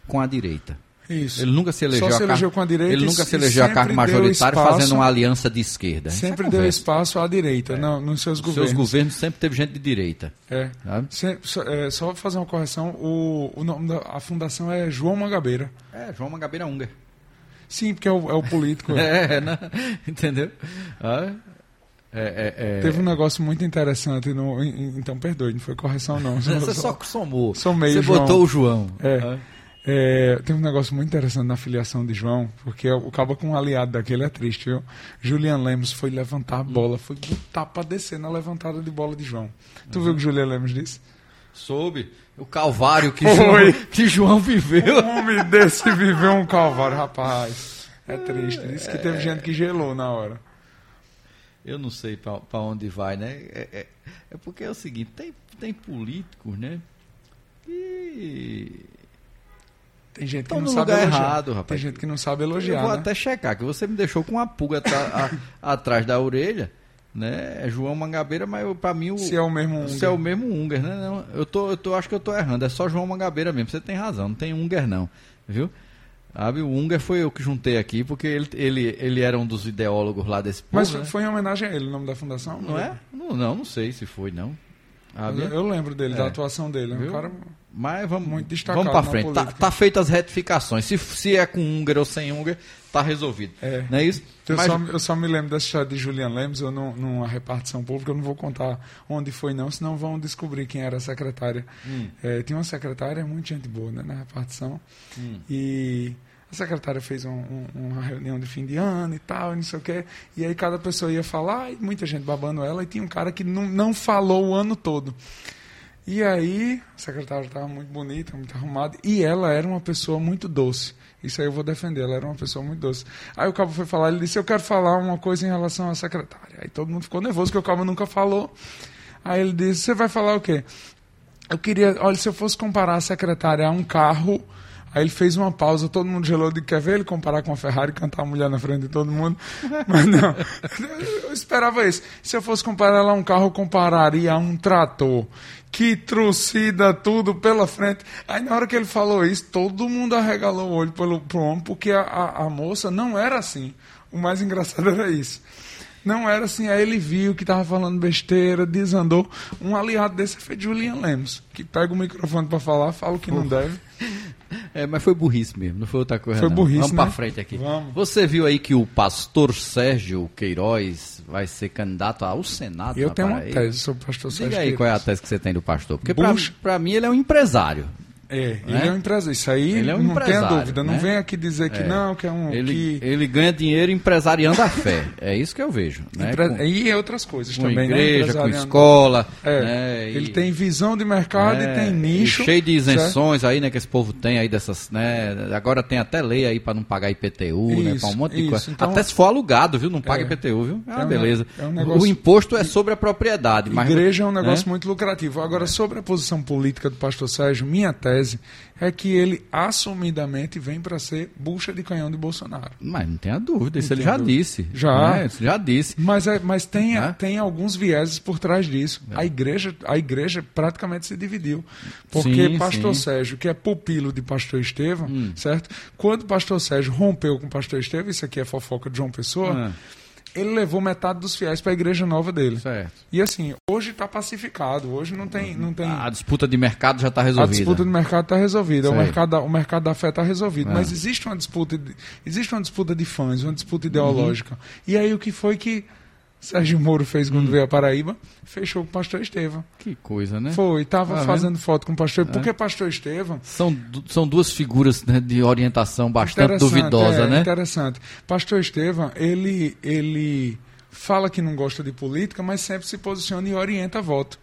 com a direita. Isso. Ele nunca se elegeu, Só se a car- elegeu com a direita Ele nunca se elegeu a cargo majoritário espaço- fazendo uma aliança de esquerda. É Sempre deu espaço à direita não, nos seus Os governos. Seus governos sempre teve gente de direita. É. Sempre- só, é, só fazer uma correção, o, o nome da a fundação é João Mangabeira. É, João Mangabeira Unger. Sim, porque é o, é o político. É, né? entendeu? Ah, é, é, é. Teve um negócio muito interessante no. Então, perdoe, não foi correção, não. Você só somou. Somei Você João. botou o João. É. Ah. É, tem um negócio muito interessante na filiação de João, porque o cabo com um aliado daquele é triste, viu? Julian Lemos foi levantar a bola, foi botar pra descer na levantada de bola de João. Tu Uhum. viu o que Julian Lemos disse? Soube o calvário que. João, que João viveu. Um homem desse viveu um calvário, rapaz. É triste. Disse que teve gente que gelou na hora. Eu não sei pra pra onde vai, né? É, é- é porque é o seguinte, tem, tem políticos, né? Que Tem gente que não sabe lugar elogiar. errado, Tem rapaz. gente que não sabe Eu elogiar. vou né? até checar, que você me deixou com uma pulga atra- a- atrás da orelha, né? É João Mangabeira, mas eu- pra mim o. Se é o mesmo se é o mesmo Unger, né? Não, eu, tô, eu tô, acho que eu tô errando. É só João Mangabeira mesmo. Você tem razão, não tem Unger não, viu? Sabe, o Unger foi eu que juntei aqui, porque ele, ele, ele era um dos ideólogos lá desse povo, Mas né? foi em homenagem a ele o nome da fundação? Não é? Não, não, não sei se foi, não. Sabe? Eu, eu lembro dele, É. da atuação dele. É um cara Mas vamos, Muito destacado vamos pra na frente. Tá, tá feitas as retificações. Se, se é com Unger ou sem Unger, tá resolvido. É. Não é isso? Eu, Mas- só, eu só me lembro dessa história de Julian Lemos, eu não, numa repartição pública, eu não vou contar onde foi não, senão vão descobrir quem era a secretária. Hum. É, tinha uma secretária, muito gente boa né, na repartição, Hum. e a secretária fez um- um- uma reunião de fim de ano e tal, e não sei o quê, e aí cada pessoa ia falar, e muita gente babando ela, e tinha um cara que não, não falou o ano todo. E aí, a secretária estava muito bonita, muito arrumada, e ela era uma pessoa muito doce. Isso aí eu vou defender, ela era uma pessoa muito doce. Aí o cabo foi falar, ele disse, eu quero falar uma coisa em relação à secretária. Aí todo mundo ficou nervoso, porque o cabo nunca falou. Aí ele disse, você vai falar o quê? Eu queria, olha, se eu fosse comparar a secretária a um carro, aí ele fez uma pausa, todo mundo gelou de quer ver ele comparar com a Ferrari e cantar a mulher na frente de todo mundo. Mas não, eu esperava isso. Se eu fosse comparar ela a um carro, eu compararia a um trator que trucida tudo pela frente. Aí na hora que ele falou isso, todo mundo arregalou o olho pelo pro homem, porque a, a, a moça não era assim. O mais engraçado era isso. Não era assim, aí ele viu que tava falando besteira, desandou. Um aliado desse foi Julian Lemos, que pega o microfone para falar, fala o que não deve. É, mas foi burrice mesmo, não foi outra coisa. Foi não. burrice, Vamos né? pra frente aqui. Vamos. Você viu aí que o pastor Sérgio Queiroz vai ser candidato ao Senado? Eu tenho uma Paraíba? tese sobre o pastor Sérgio Diga aí qual é a tese que você tem do pastor. Porque pra mim ele é um empresário. É, ele Né? é um empresário. Isso aí Ele é um não tenha dúvida. Não né? vem aqui dizer que É. não, que é um. Ele, que... ele ganha dinheiro empresariando a fé. É isso que eu vejo. Né? empre- Com- E outras coisas com também, né? igreja, com Empresariando. escola. É, né? ele E- tem visão de mercado é, e tem nicho. e cheio de certo? isenções aí, né, que esse povo tem aí dessas, né? Agora tem até lei aí para não pagar IPTU, né, Isso, para um monte de isso. coisa. Então- até se for alugado, viu, não paga É. IPTU, viu? Ah, É um- beleza. é um negócio- O imposto é sobre a propriedade, mas Igreja é um negócio né? muito lucrativo. Agora, sobre a posição política do pastor Sérgio, minha tese é que ele assumidamente vem para ser bucha de canhão de Bolsonaro. Mas não tenha dúvida, isso ele já dúvida. disse. Já. né? Já disse. Mas, é- mas tem, Né? tem alguns vieses por trás disso. A, igreja, a igreja praticamente se dividiu. Porque Sim, pastor sim. Hum. Sérgio, que é pupilo de pastor Estevão, certo? Quando pastor Sérgio rompeu com pastor Estevão, isso aqui é fofoca de João Pessoa, Ah, ele levou metade dos fiéis para a igreja nova dele. certo. E assim, hoje está pacificado, hoje não tem. Não tem A disputa de mercado já está a resolvida. disputa do mercado está resolvida, o mercado, da, o mercado da fé está resolvido. É. Mas existe uma disputa, de, existe uma disputa de fãs, uma disputa ideológica. E aí o que foi que Sérgio Moro fez quando Hum. veio a Paraíba? Fechou com o pastor Estevam. Que coisa, né? Foi, estava Tá fazendo foto com o pastor. Porque pastor Estevam. São, são duas figuras né, de orientação bastante duvidosa, é, né? Interessante. Pastor Estevam, ele, ele fala que não gosta de política, mas sempre se posiciona e orienta voto.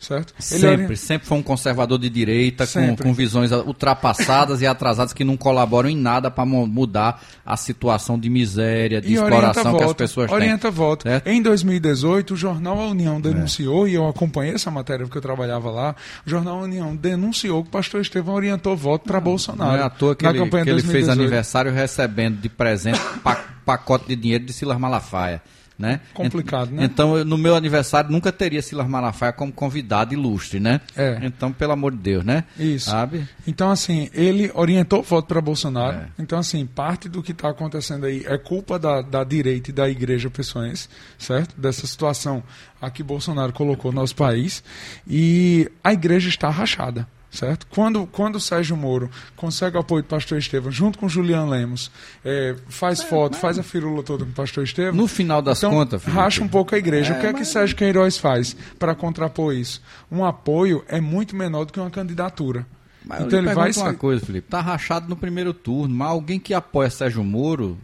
Certo? Sempre, ori- sempre foi um conservador de direita, com, com visões ultrapassadas e atrasadas que não colaboram em nada para mudar a situação de miséria, de e orienta exploração que as pessoas orienta voto. Certo? Em 2018, o jornal A É. União denunciou, e eu acompanhei essa matéria porque eu trabalhava lá, o jornal A União denunciou que o pastor Estevão orientou voto para têm. Bolsonaro. Não é à toa que ele, que ele fez 2018. aniversário recebendo de presente pa- pacote de dinheiro de Silas Malafaia. Né? Complicado, né? Então, no meu aniversário nunca teria Silas Malafaia como convidado ilustre, né? É. Então, pelo amor de Deus, né? Isso. Sabe? Então, assim, ele orientou o voto para Bolsonaro. É. Então, assim, parte do que está acontecendo aí é culpa da, da direita e da igreja pessoense, certo? Dessa situação a que Bolsonaro colocou no nosso país. E a igreja está rachada. Certo? Quando, quando o Sérgio Moro consegue o apoio do pastor Estevam, junto com o Juliano Lemos, é, faz foto, faz a firula toda com o pastor Estevam. No final das então, contas, Felipe, racha um pouco a igreja. É, o que é que mas- Sérgio Queiroz faz para contrapor isso? Um apoio é muito menor do que uma candidatura. Mas eu então ele vai uma coisa, Felipe. Tá rachado no primeiro turno, mas alguém que apoia Sérgio Moro,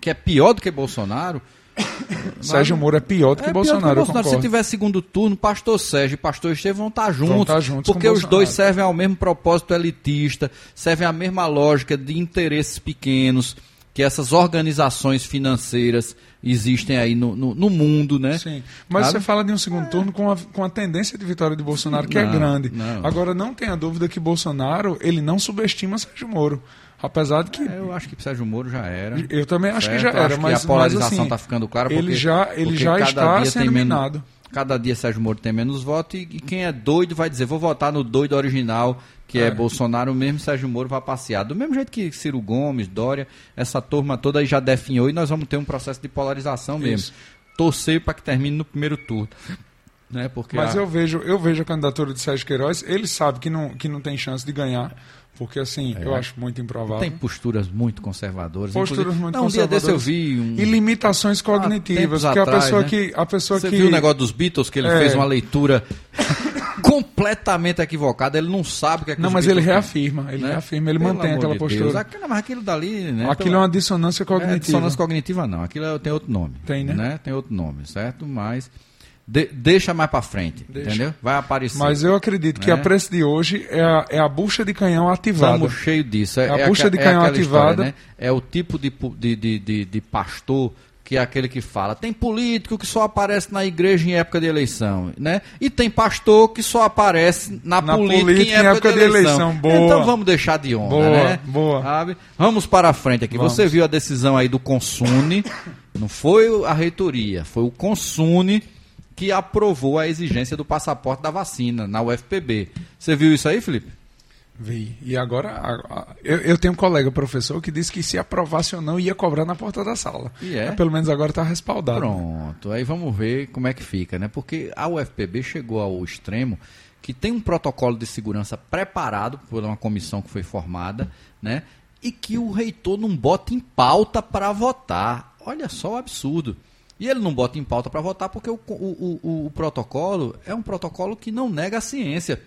que é pior do que Bolsonaro. Sérgio Moro é pior do que é Bolsonaro, pior que Bolsonaro. Se tiver segundo turno, pastor Sérgio e pastor Estevão vão estar juntos. Vão estar juntos porque os Bolsonaro. dois servem ao mesmo propósito elitista, servem à mesma lógica de interesses pequenos que essas organizações financeiras existem aí no, no, no mundo, né? Sim, mas Sabe? você fala de um segundo turno com a, com a tendência de vitória de Bolsonaro, que é Não, grande. não. Agora, não tenha dúvida que Bolsonaro ele não subestima Sérgio Moro. Apesar de que. É, Eu acho que Sérgio Moro já era. Eu também acho que já era, acho mas a polarização mas, assim, está ficando clara. ele porque- já- ele porque já está sendo eliminado. cada dia Sérgio Moro tem menos votos e, e quem é doido vai dizer, vou votar no doido original, que é, É. Bolsonaro, mesmo Sérgio Moro vai passear. Do mesmo jeito que Ciro Gomes, Dória, essa turma toda aí já definhou e nós vamos ter um processo de polarização mesmo. Isso. Torcer para que termine no primeiro turno. Né? Porque Mas a- eu vejo, eu vejo a candidatura de Sérgio Queiroz, ele sabe que não, que não tem chance de ganhar, porque assim, eu acho muito improvável. É. tem posturas muito conservadoras. Posturas muito Não, um dia desse eu conservadoras. vi um... E limitações cognitivas, porque atrás, a pessoa né? que. A pessoa Você que viu o negócio dos Beatles, que ele É. fez uma leitura completamente equivocada, ele não sabe o que é que Não, mas ele reafirma, ele né? reafirma, ele Pelo mantém aquela de postura. Deus. Aquilo, mas aquilo dali, né? Aquilo pela- é uma dissonância É, cognitiva. dissonância cognitiva não, aquilo é- tem outro nome. Tem, né? Tem outro nome, certo? Mas de- deixa mais pra frente, Deixa. entendeu? Vai aparecer. Mas eu acredito que Né? a preço de hoje é a, é a bucha de canhão ativada. Estamos cheio disso. É, A é bucha de é canhão aquela história, ativada. né? É o tipo de, de, de, de, pastor que é aquele que fala, tem político que só aparece na igreja em época de eleição, né? E tem pastor que só aparece na, Na política, política em época, de, eleição. Boa. Então vamos deixar de onda, Boa, né? boa. Sabe? Vamos para a frente aqui. Vamos. Você viu a decisão aí do Consune, não foi a reitoria, foi o Consune que aprovou a exigência do passaporte da vacina na UFPB. Você viu isso aí, Felipe? Vi. E agora, eu, eu tenho um colega professor que disse que se aprovasse ou não ia cobrar na porta da sala. E é? Mas Pelo menos agora está respaldado. Pronto, aí vamos ver como é que fica, né? Porque a UFPB chegou ao extremo que tem um protocolo de segurança preparado por uma comissão que foi formada, né? E que o reitor não bota em pauta para votar. Olha só o absurdo. E ele não bota em pauta para votar porque o, o, o, o protocolo é um protocolo que não nega a ciência.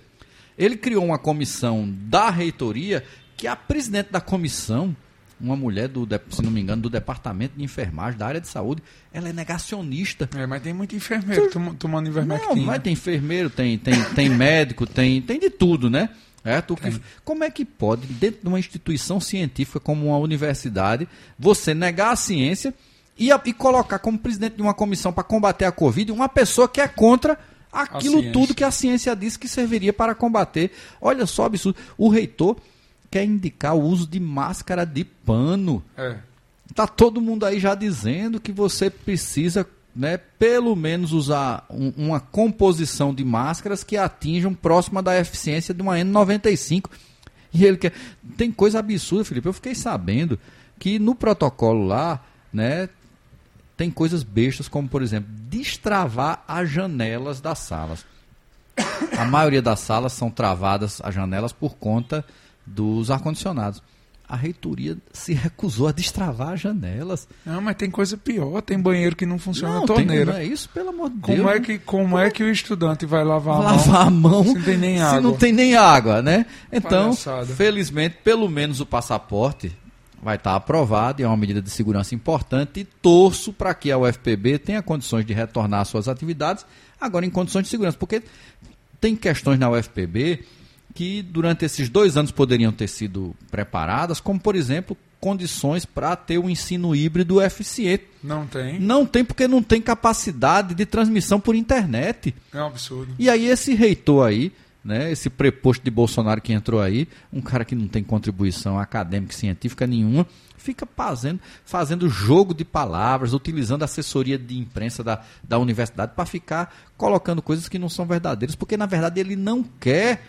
Ele criou uma comissão da reitoria que a presidente da comissão, uma mulher, do, se não me engano, do departamento de enfermagem, da área de saúde, ela é negacionista. É, mas tem muito enfermeiro tom- tomando Não, ivermectina. mas tem enfermeiro, tem, tem, tem médico, tem, tem de tudo, né? É, tu que- como é que pode, dentro de uma instituição científica como uma universidade, você negar a ciência e, a- e colocar como presidente de uma comissão para combater a Covid uma pessoa que é contra aquilo tudo que a ciência disse que serviria para combater? Olha só, o absurdo. O reitor quer indicar o uso de máscara de pano. É. Tá todo mundo aí já dizendo que você precisa, né, pelo menos usar um- uma composição de máscaras que atinjam próxima da eficiência de uma N95. E ele quer. Tem coisa absurda, Felipe. Eu fiquei sabendo que no protocolo lá, né, tem coisas bestas, como por exemplo, destravar as janelas das salas. A maioria das salas são travadas as janelas por conta dos ar-condicionados. A reitoria se recusou a destravar as janelas. Não, mas tem coisa pior. Tem banheiro que não funciona a tem- torneira. não é isso, pelo amor de Deus. Como, é né? que, como é que o estudante vai lavar a mão? lavar a mão se não tem nem se água? não tem nem água, né? Então, Palhaçada. felizmente, pelo menos o passaporte vai estar aprovado e é uma medida de segurança importante e torço para que a UFPB tenha condições de retornar às suas atividades, agora em condições de segurança, porque tem questões na UFPB que durante esses dois anos poderiam ter sido preparadas, como por exemplo condições para ter um ensino híbrido eficiente. Não tem. Não tem porque não tem capacidade de transmissão por internet. É um absurdo. E aí esse reitor aí, né? Esse preposto de Bolsonaro que entrou aí, um cara que não tem contribuição acadêmica e científica nenhuma, fica fazendo, fazendo jogo de palavras, utilizando a assessoria de imprensa da, da universidade para ficar colocando coisas que não são verdadeiras, porque na verdade ele não quer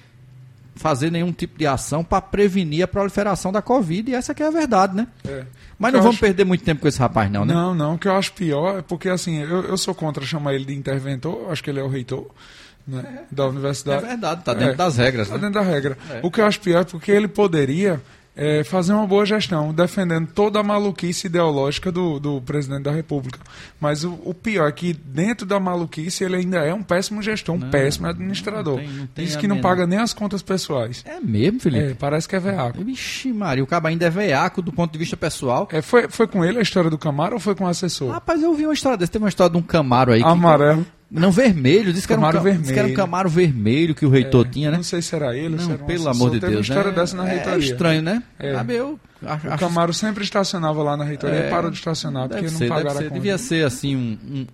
fazer nenhum tipo de ação para prevenir a proliferação da Covid, e essa que é a verdade, né? É. Mas não vamos acho- perder muito tempo com esse rapaz, não, né? Não, não, o que eu acho pior é porque assim, eu, eu sou contra chamar ele de interventor, acho que ele é o reitor né, da É universidade. verdade, tá dentro É. das regras, Tá né? dentro da regra. É. O que eu acho pior é porque ele poderia é, fazer uma boa gestão, defendendo toda a maluquice ideológica do, do presidente da República. Mas o, o pior é que dentro da maluquice ele ainda é um péssimo gestor, um Não, péssimo administrador. não tem- não tem Diz que não menor- paga nem as contas pessoais. É mesmo, Felipe? É, parece que é veaco. Vixe, Maria, o cabo ainda é veiaco do ponto de vista pessoal. É, foi, foi com ele a história do Camaro ou foi com o assessor? Rapaz, eu vi uma história dessa. Teve uma história de um Camaro aí. que- Amarelo. Não, vermelho. Disse que, era um, Camaro ca- disse que era um vermelho. Camaro vermelho que o reitor É, tinha, né? Não sei se era ele, se Não, era um pelo assessor. amor de Deus. uma história né? dessa na é, reitoria. estranho, né? É. Sabe, eu acho, O Camaro sempre estacionava lá na reitoria É, e parou de estacionar porque não ser, deve pagaram ser. a conta. Devia ser assim um, um-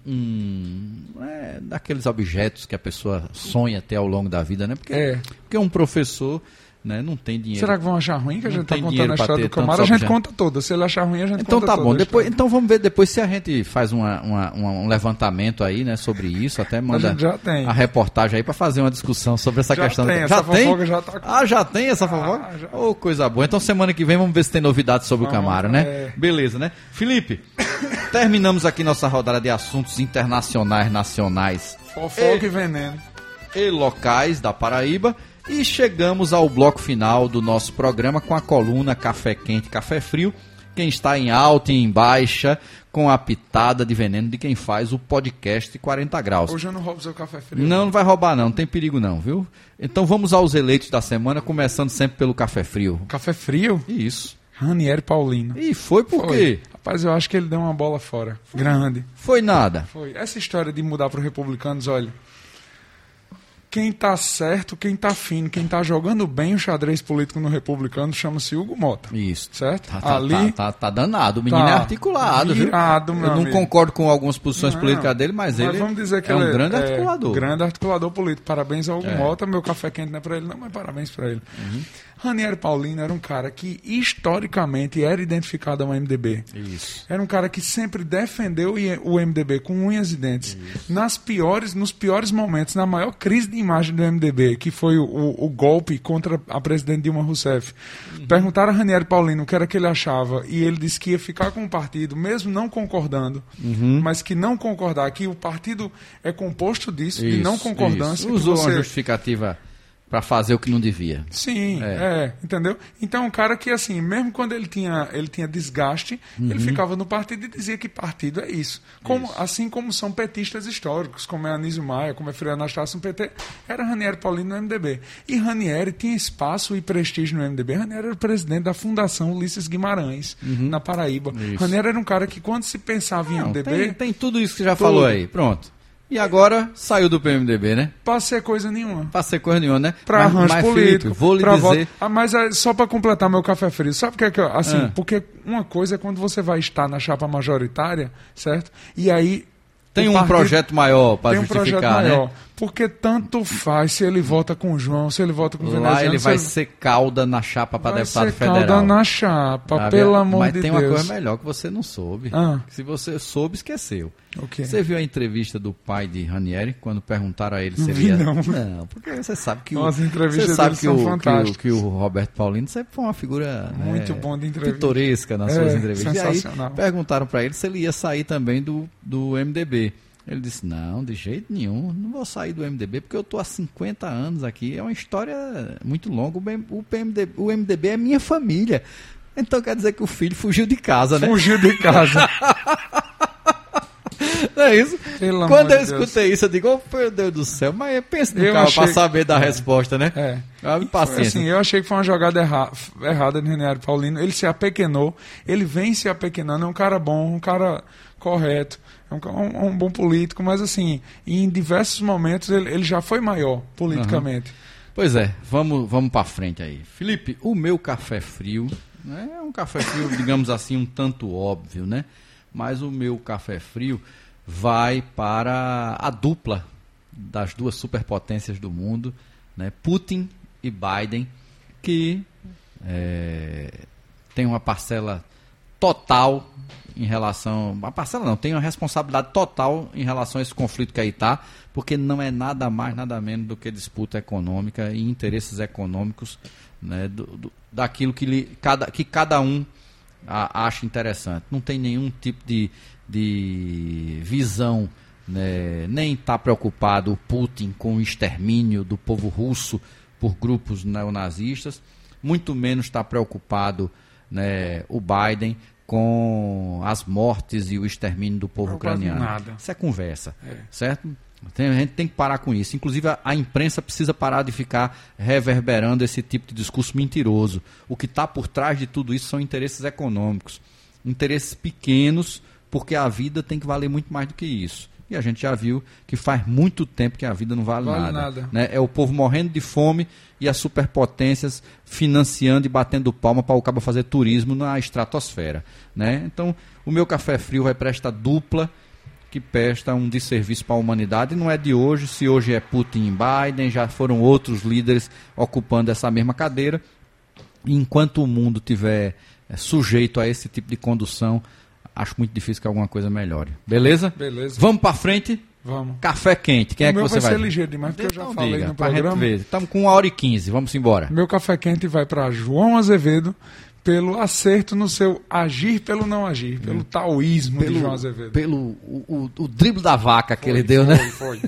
um- é, daqueles objetos que a pessoa sonha ter ao longo da vida, né? Porque, É. porque um professor né, não tem dinheiro. Será que vão achar ruim que a gente está tem contando a história do Camaro? A gente objetos. conta toda. Se ele achar ruim, a gente Então conta tá toda bom. a Depois, então vamos ver depois se a gente faz uma, uma- um levantamento aí, né, sobre isso. Até manda já tem. a reportagem aí para fazer uma discussão sobre essa Já questão. tem, essa fofoca já tá- Ah, já tem essa fofoca? já. Ô, coisa boa. Então semana que vem vamos ver se tem novidades sobre o Vamos, Camaro, né? é. Beleza, né? Felipe, terminamos aqui nossa rodada de assuntos internacionais, nacionais Fofoca e veneno. e locais da Paraíba. E chegamos ao bloco final do nosso programa com a coluna Café Quente, Café Frio. Quem está em alta e em baixa, com a pitada de veneno de quem faz o podcast 40 Graus. Hoje eu não roubo seu café frio. Não, não vai roubar não, não tem perigo não, viu? Então vamos aos eleitos da semana, começando sempre pelo Café Frio. Café frio? Isso. Ranieri Paulino. E foi por Foi. quê? Rapaz, eu acho que ele deu uma bola fora. Grande. Foi nada. Foi. Essa história de mudar para os republicanos, olha. Quem tá certo, quem tá fino, quem tá jogando bem o xadrez político no republicano chama-se Hugo Mota. Isso. Certo? Tá, tá, Ali. tá, tá- tá danado. O menino Tá é articulado, viu? virado, meu Eu não amigo. concordo com algumas posições Não, políticas dele, mas, ele vamos dizer que é um ele grande articulador. grande articulador político. Parabéns ao Hugo É. Mota. Meu café quente não é para ele, não, mas parabéns para ele. Uhum. Ranieri Paulino era um cara que historicamente era identificado ao MDB. Isso. Era um cara que sempre defendeu o MDB com unhas e dentes. Nas piores, nos piores momentos, na maior crise de imagem do MDB, que foi o, o golpe contra a presidente Dilma Rousseff. Perguntaram a Ranieri Paulino o que era que ele achava e ele disse que ia ficar com o partido, mesmo não concordando, mas que não concordar, que o partido é composto disso, de não Isso, concordância. isso. Usou você- uma justificativa para fazer o que não devia. Sim, É. é. entendeu? Então, um cara que, assim, mesmo quando ele tinha, ele tinha desgaste, Uhum. ele ficava no partido e dizia que partido é isso. Como, Assim como são petistas históricos, como é Anísio Maia, como é Freire Anastácio no PT, era Ranieri Paulino no MDB. E Ranieri tinha espaço e prestígio no MDB. Ranieri era o presidente da Fundação Ulisses Guimarães, na Paraíba. Uhum. Isso. Ranieri era um cara que, quando se pensava em Não, MDB, tem, tem tudo isso que já Tudo. falou aí. Pronto. E agora saiu do PMDB, né? pra ser coisa nenhuma. Pra ser coisa nenhuma, né? Pra Mas- arranjo mas, político. Felipe, vou lhe dizer. voto. Ah, mas é, só para completar meu café frio, sabe o que é que eu, assim, Ah. porque uma coisa é quando você vai estar na chapa majoritária, certo? E aí Tem um partido projeto maior para tem um projeto justificar, maior. né? Porque tanto faz se ele vota com o João, se ele vota com o Lá Veneziano, ele vai ser cauda na chapa para deputado ser federal. calda na chapa, Sabe? pelo amor Mas de tem Deus. uma coisa melhor que você não soube. Ah. Se você soube, esqueceu. O quê? Você viu a entrevista do pai de Ranieri quando perguntaram a ele se ele ia... não. Não, porque você sabe que o As entrevistas você sabe que o, que, o, que o Roberto Paulino sempre foi uma figura Muito né, bom de entrevista. pitoresca nas É, suas entrevistas. E aí perguntaram para ele se ele ia sair também do, do MDB. Ele disse: Não, de jeito nenhum, não vou sair do MDB porque eu estou há 50 anos aqui. É uma história muito longa. O, PMDB, o MDB é minha família. Então quer dizer que o filho fugiu de casa, né? Fugiu de casa. Não é isso? Pelo Quando eu de Deus. escutei isso, eu digo, oh, meu Deus do céu, mas pensa no Eu cara achei- pra saber da resposta, né? É. Paciência. Assim, eu achei que foi uma jogada erra- errada de Reniero Paulino. Ele se apequenou, ele vem se apequenando, é um cara bom, um cara correto, é um, um- um bom político, mas assim, em diversos momentos ele, ele já foi maior politicamente. Pois é, vamos, vamos pra frente aí. Felipe, o meu café frio, né, é um café frio, digamos assim, um tanto óbvio, né? Mas o meu café frio vai para a dupla das duas superpotências do mundo, né, Putin e Biden, que é, tem uma parcela total em relação. Uma parcela não, tem uma responsabilidade total em relação a esse conflito que aí está, porque não é nada mais, nada menos do que disputa econômica e interesses econômicos né, do, do, daquilo que, lhe, cada, que cada um a, acha interessante. Não tem nenhum tipo de, de visão, né, nem está preocupado o Putin com o extermínio do povo russo por grupos neonazistas, muito menos está preocupado né, o Biden com as mortes e o extermínio do povo Não, ucraniano. nada. Isso é conversa, É. certo? Tem- a gente tem que parar com isso. Inclusive, a, a imprensa precisa parar de ficar reverberando esse tipo de discurso mentiroso. O que está por trás de tudo isso são interesses econômicos. Interesses pequenos, porque a vida tem que valer muito mais do que isso. E a gente já viu que faz muito tempo que a vida não vale, Vale nada. nada. né? É o povo morrendo de fome e as superpotências financiando e batendo palma para o cabo fazer turismo na estratosfera. Né? Então, o meu café frio vai para esta dupla que presta um desserviço para a humanidade. Não é de hoje, se hoje é Putin e Biden, já foram outros líderes ocupando essa mesma cadeira. Enquanto o mundo tiver eh, sujeito a esse tipo de condução, acho muito difícil que alguma coisa melhore. Beleza? Beleza. Vamos para frente. Vamos. Café quente. Quem o é que meu você vai vai? ser ligeiro demais, porque eu já Então falei diga, no programa. Estamos com uma hora e quinze. Vamos embora. Meu café quente vai para João Azevedo pelo acerto no seu agir pelo não agir, pelo taoísmo de João Azevedo. pelo o, o, o drible da vaca que Foi, ele deu, né? Foi, foi.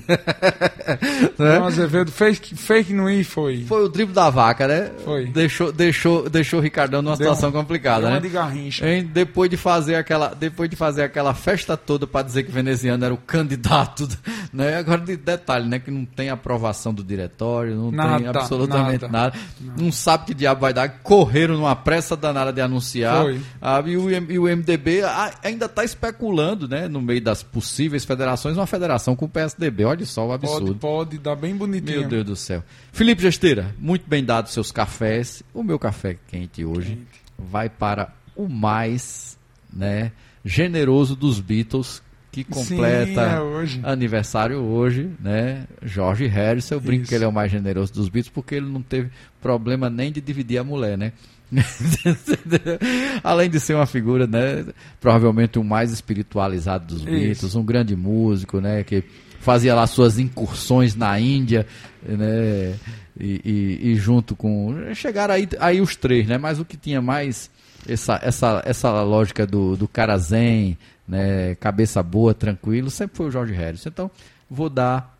João Azevedo fake, fake no i foi. Foi o drible da vaca, né? Foi. Deixou, deixou, deixou o Ricardão numa Deu situação complicada, deu uma né? de garrincha. Hein? Depois de fazer aquela, depois de fazer aquela festa toda para dizer que o veneziano era o candidato, né? Agora de detalhe, né, que não tem aprovação do diretório, não tem Nada, absolutamente nada. nada, não sabe que diabo vai dar, correram numa pressa danada de anunciar, ah, e, o, e o MDB ah, ainda está especulando, né, no meio das possíveis federações, uma federação com o PSDB, olha só o absurdo. Pode, pode dar bem bonitinho. Meu Deus do céu. Felipe Gesteira, muito bem dado seus cafés. O meu café quente hoje vai para o mais né, generoso dos Beatles, que completa Sim, é hoje. aniversário hoje, né? George Harrison. Eu brinco Isso. que ele é o mais generoso dos Beatles porque ele não teve problema nem de dividir a mulher, né? Além de ser uma figura, né, provavelmente o mais espiritualizado dos. Beatles, um grande músico, né, que fazia lá suas incursões na Índia, né, e, e- e junto com chegaram aí, aí os três, né, mas o que tinha mais essa, essa, essa lógica do, do cara zen, né, cabeça boa, tranquilo, sempre foi o George Harrison. Então, vou dar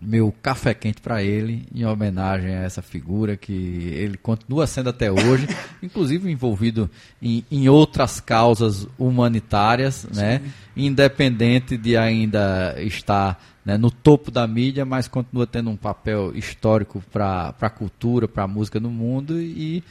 meu café quente para ele, em homenagem a essa figura que ele continua sendo até hoje, inclusive envolvido em, em outras causas humanitárias, né? independente de ainda estar né, no topo da mídia, mas continua tendo um papel histórico para a cultura, para a música no mundo e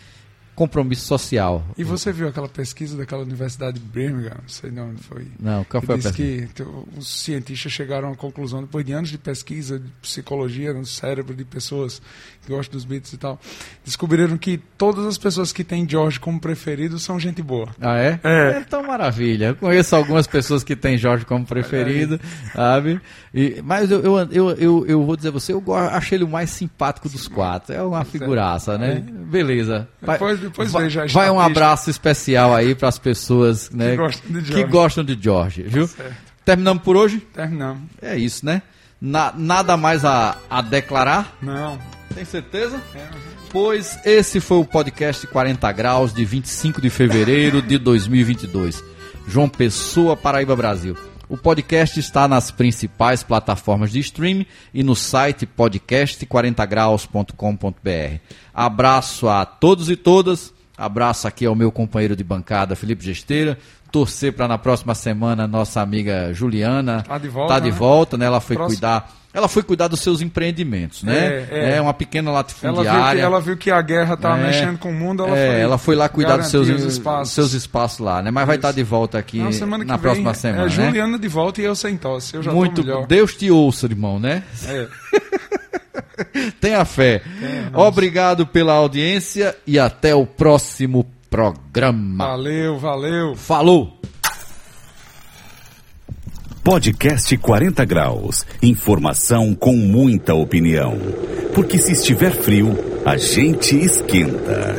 compromisso social. E você viu aquela pesquisa daquela universidade de Birmingham? Não sei de onde foi. Não, qual que foi a pesquisa? que te- os cientistas chegaram à conclusão, depois de anos de pesquisa de psicologia no cérebro de pessoas que gostam dos Beatles e tal, descobriram que todas as pessoas que têm George como preferido são gente boa. Ah, é? É. Então, maravilha. Eu conheço algumas pessoas que têm Jorge como preferido, sabe? E, mas eu, eu, eu, eu, eu vou dizer a você, eu achei ele o mais simpático dos quatro. É uma figuraça, né? Beleza. Depois- depois vai, veja vai um abraço especial aí para as pessoas né, Que gostam de George. gostam de George, viu? Certo. Terminamos por hoje? Terminamos. É isso, né? Na- nada mais a, a declarar? Não. Tem certeza? É, Pois esse foi o podcast 40 Graus de 25 de fevereiro de 2022. João Pessoa, Paraíba, Brasil. O podcast está nas principais plataformas de streaming e no site podcast40graus.com.br. Abraço a todos e todas. Abraço aqui ao meu companheiro de bancada, Felipe Gesteira. Torcer para na próxima semana nossa amiga Juliana Tá de volta, tá de né? volta, né? Ela foi Próximo- cuidar, ela foi cuidar dos seus empreendimentos, né? É, é. uma pequena Ela viu, que, latifundiária. ela viu que a guerra estava É. mexendo com o mundo, ela É, foi. ela foi lá cuidar dos seus, espaços. seus espaços lá, né? Mas vai estar de volta aqui Não, semana na vem próxima semana, é né? Juliana de volta e eu sem tosse. Eu já Muito melhor. Deus te ouça, irmão, né? É. Tenha fé. Obrigado pela audiência e até o próximo programa. Valeu, valeu. Falou. Podcast 40 Graus. Informação com muita opinião. Porque se estiver frio, a gente esquenta.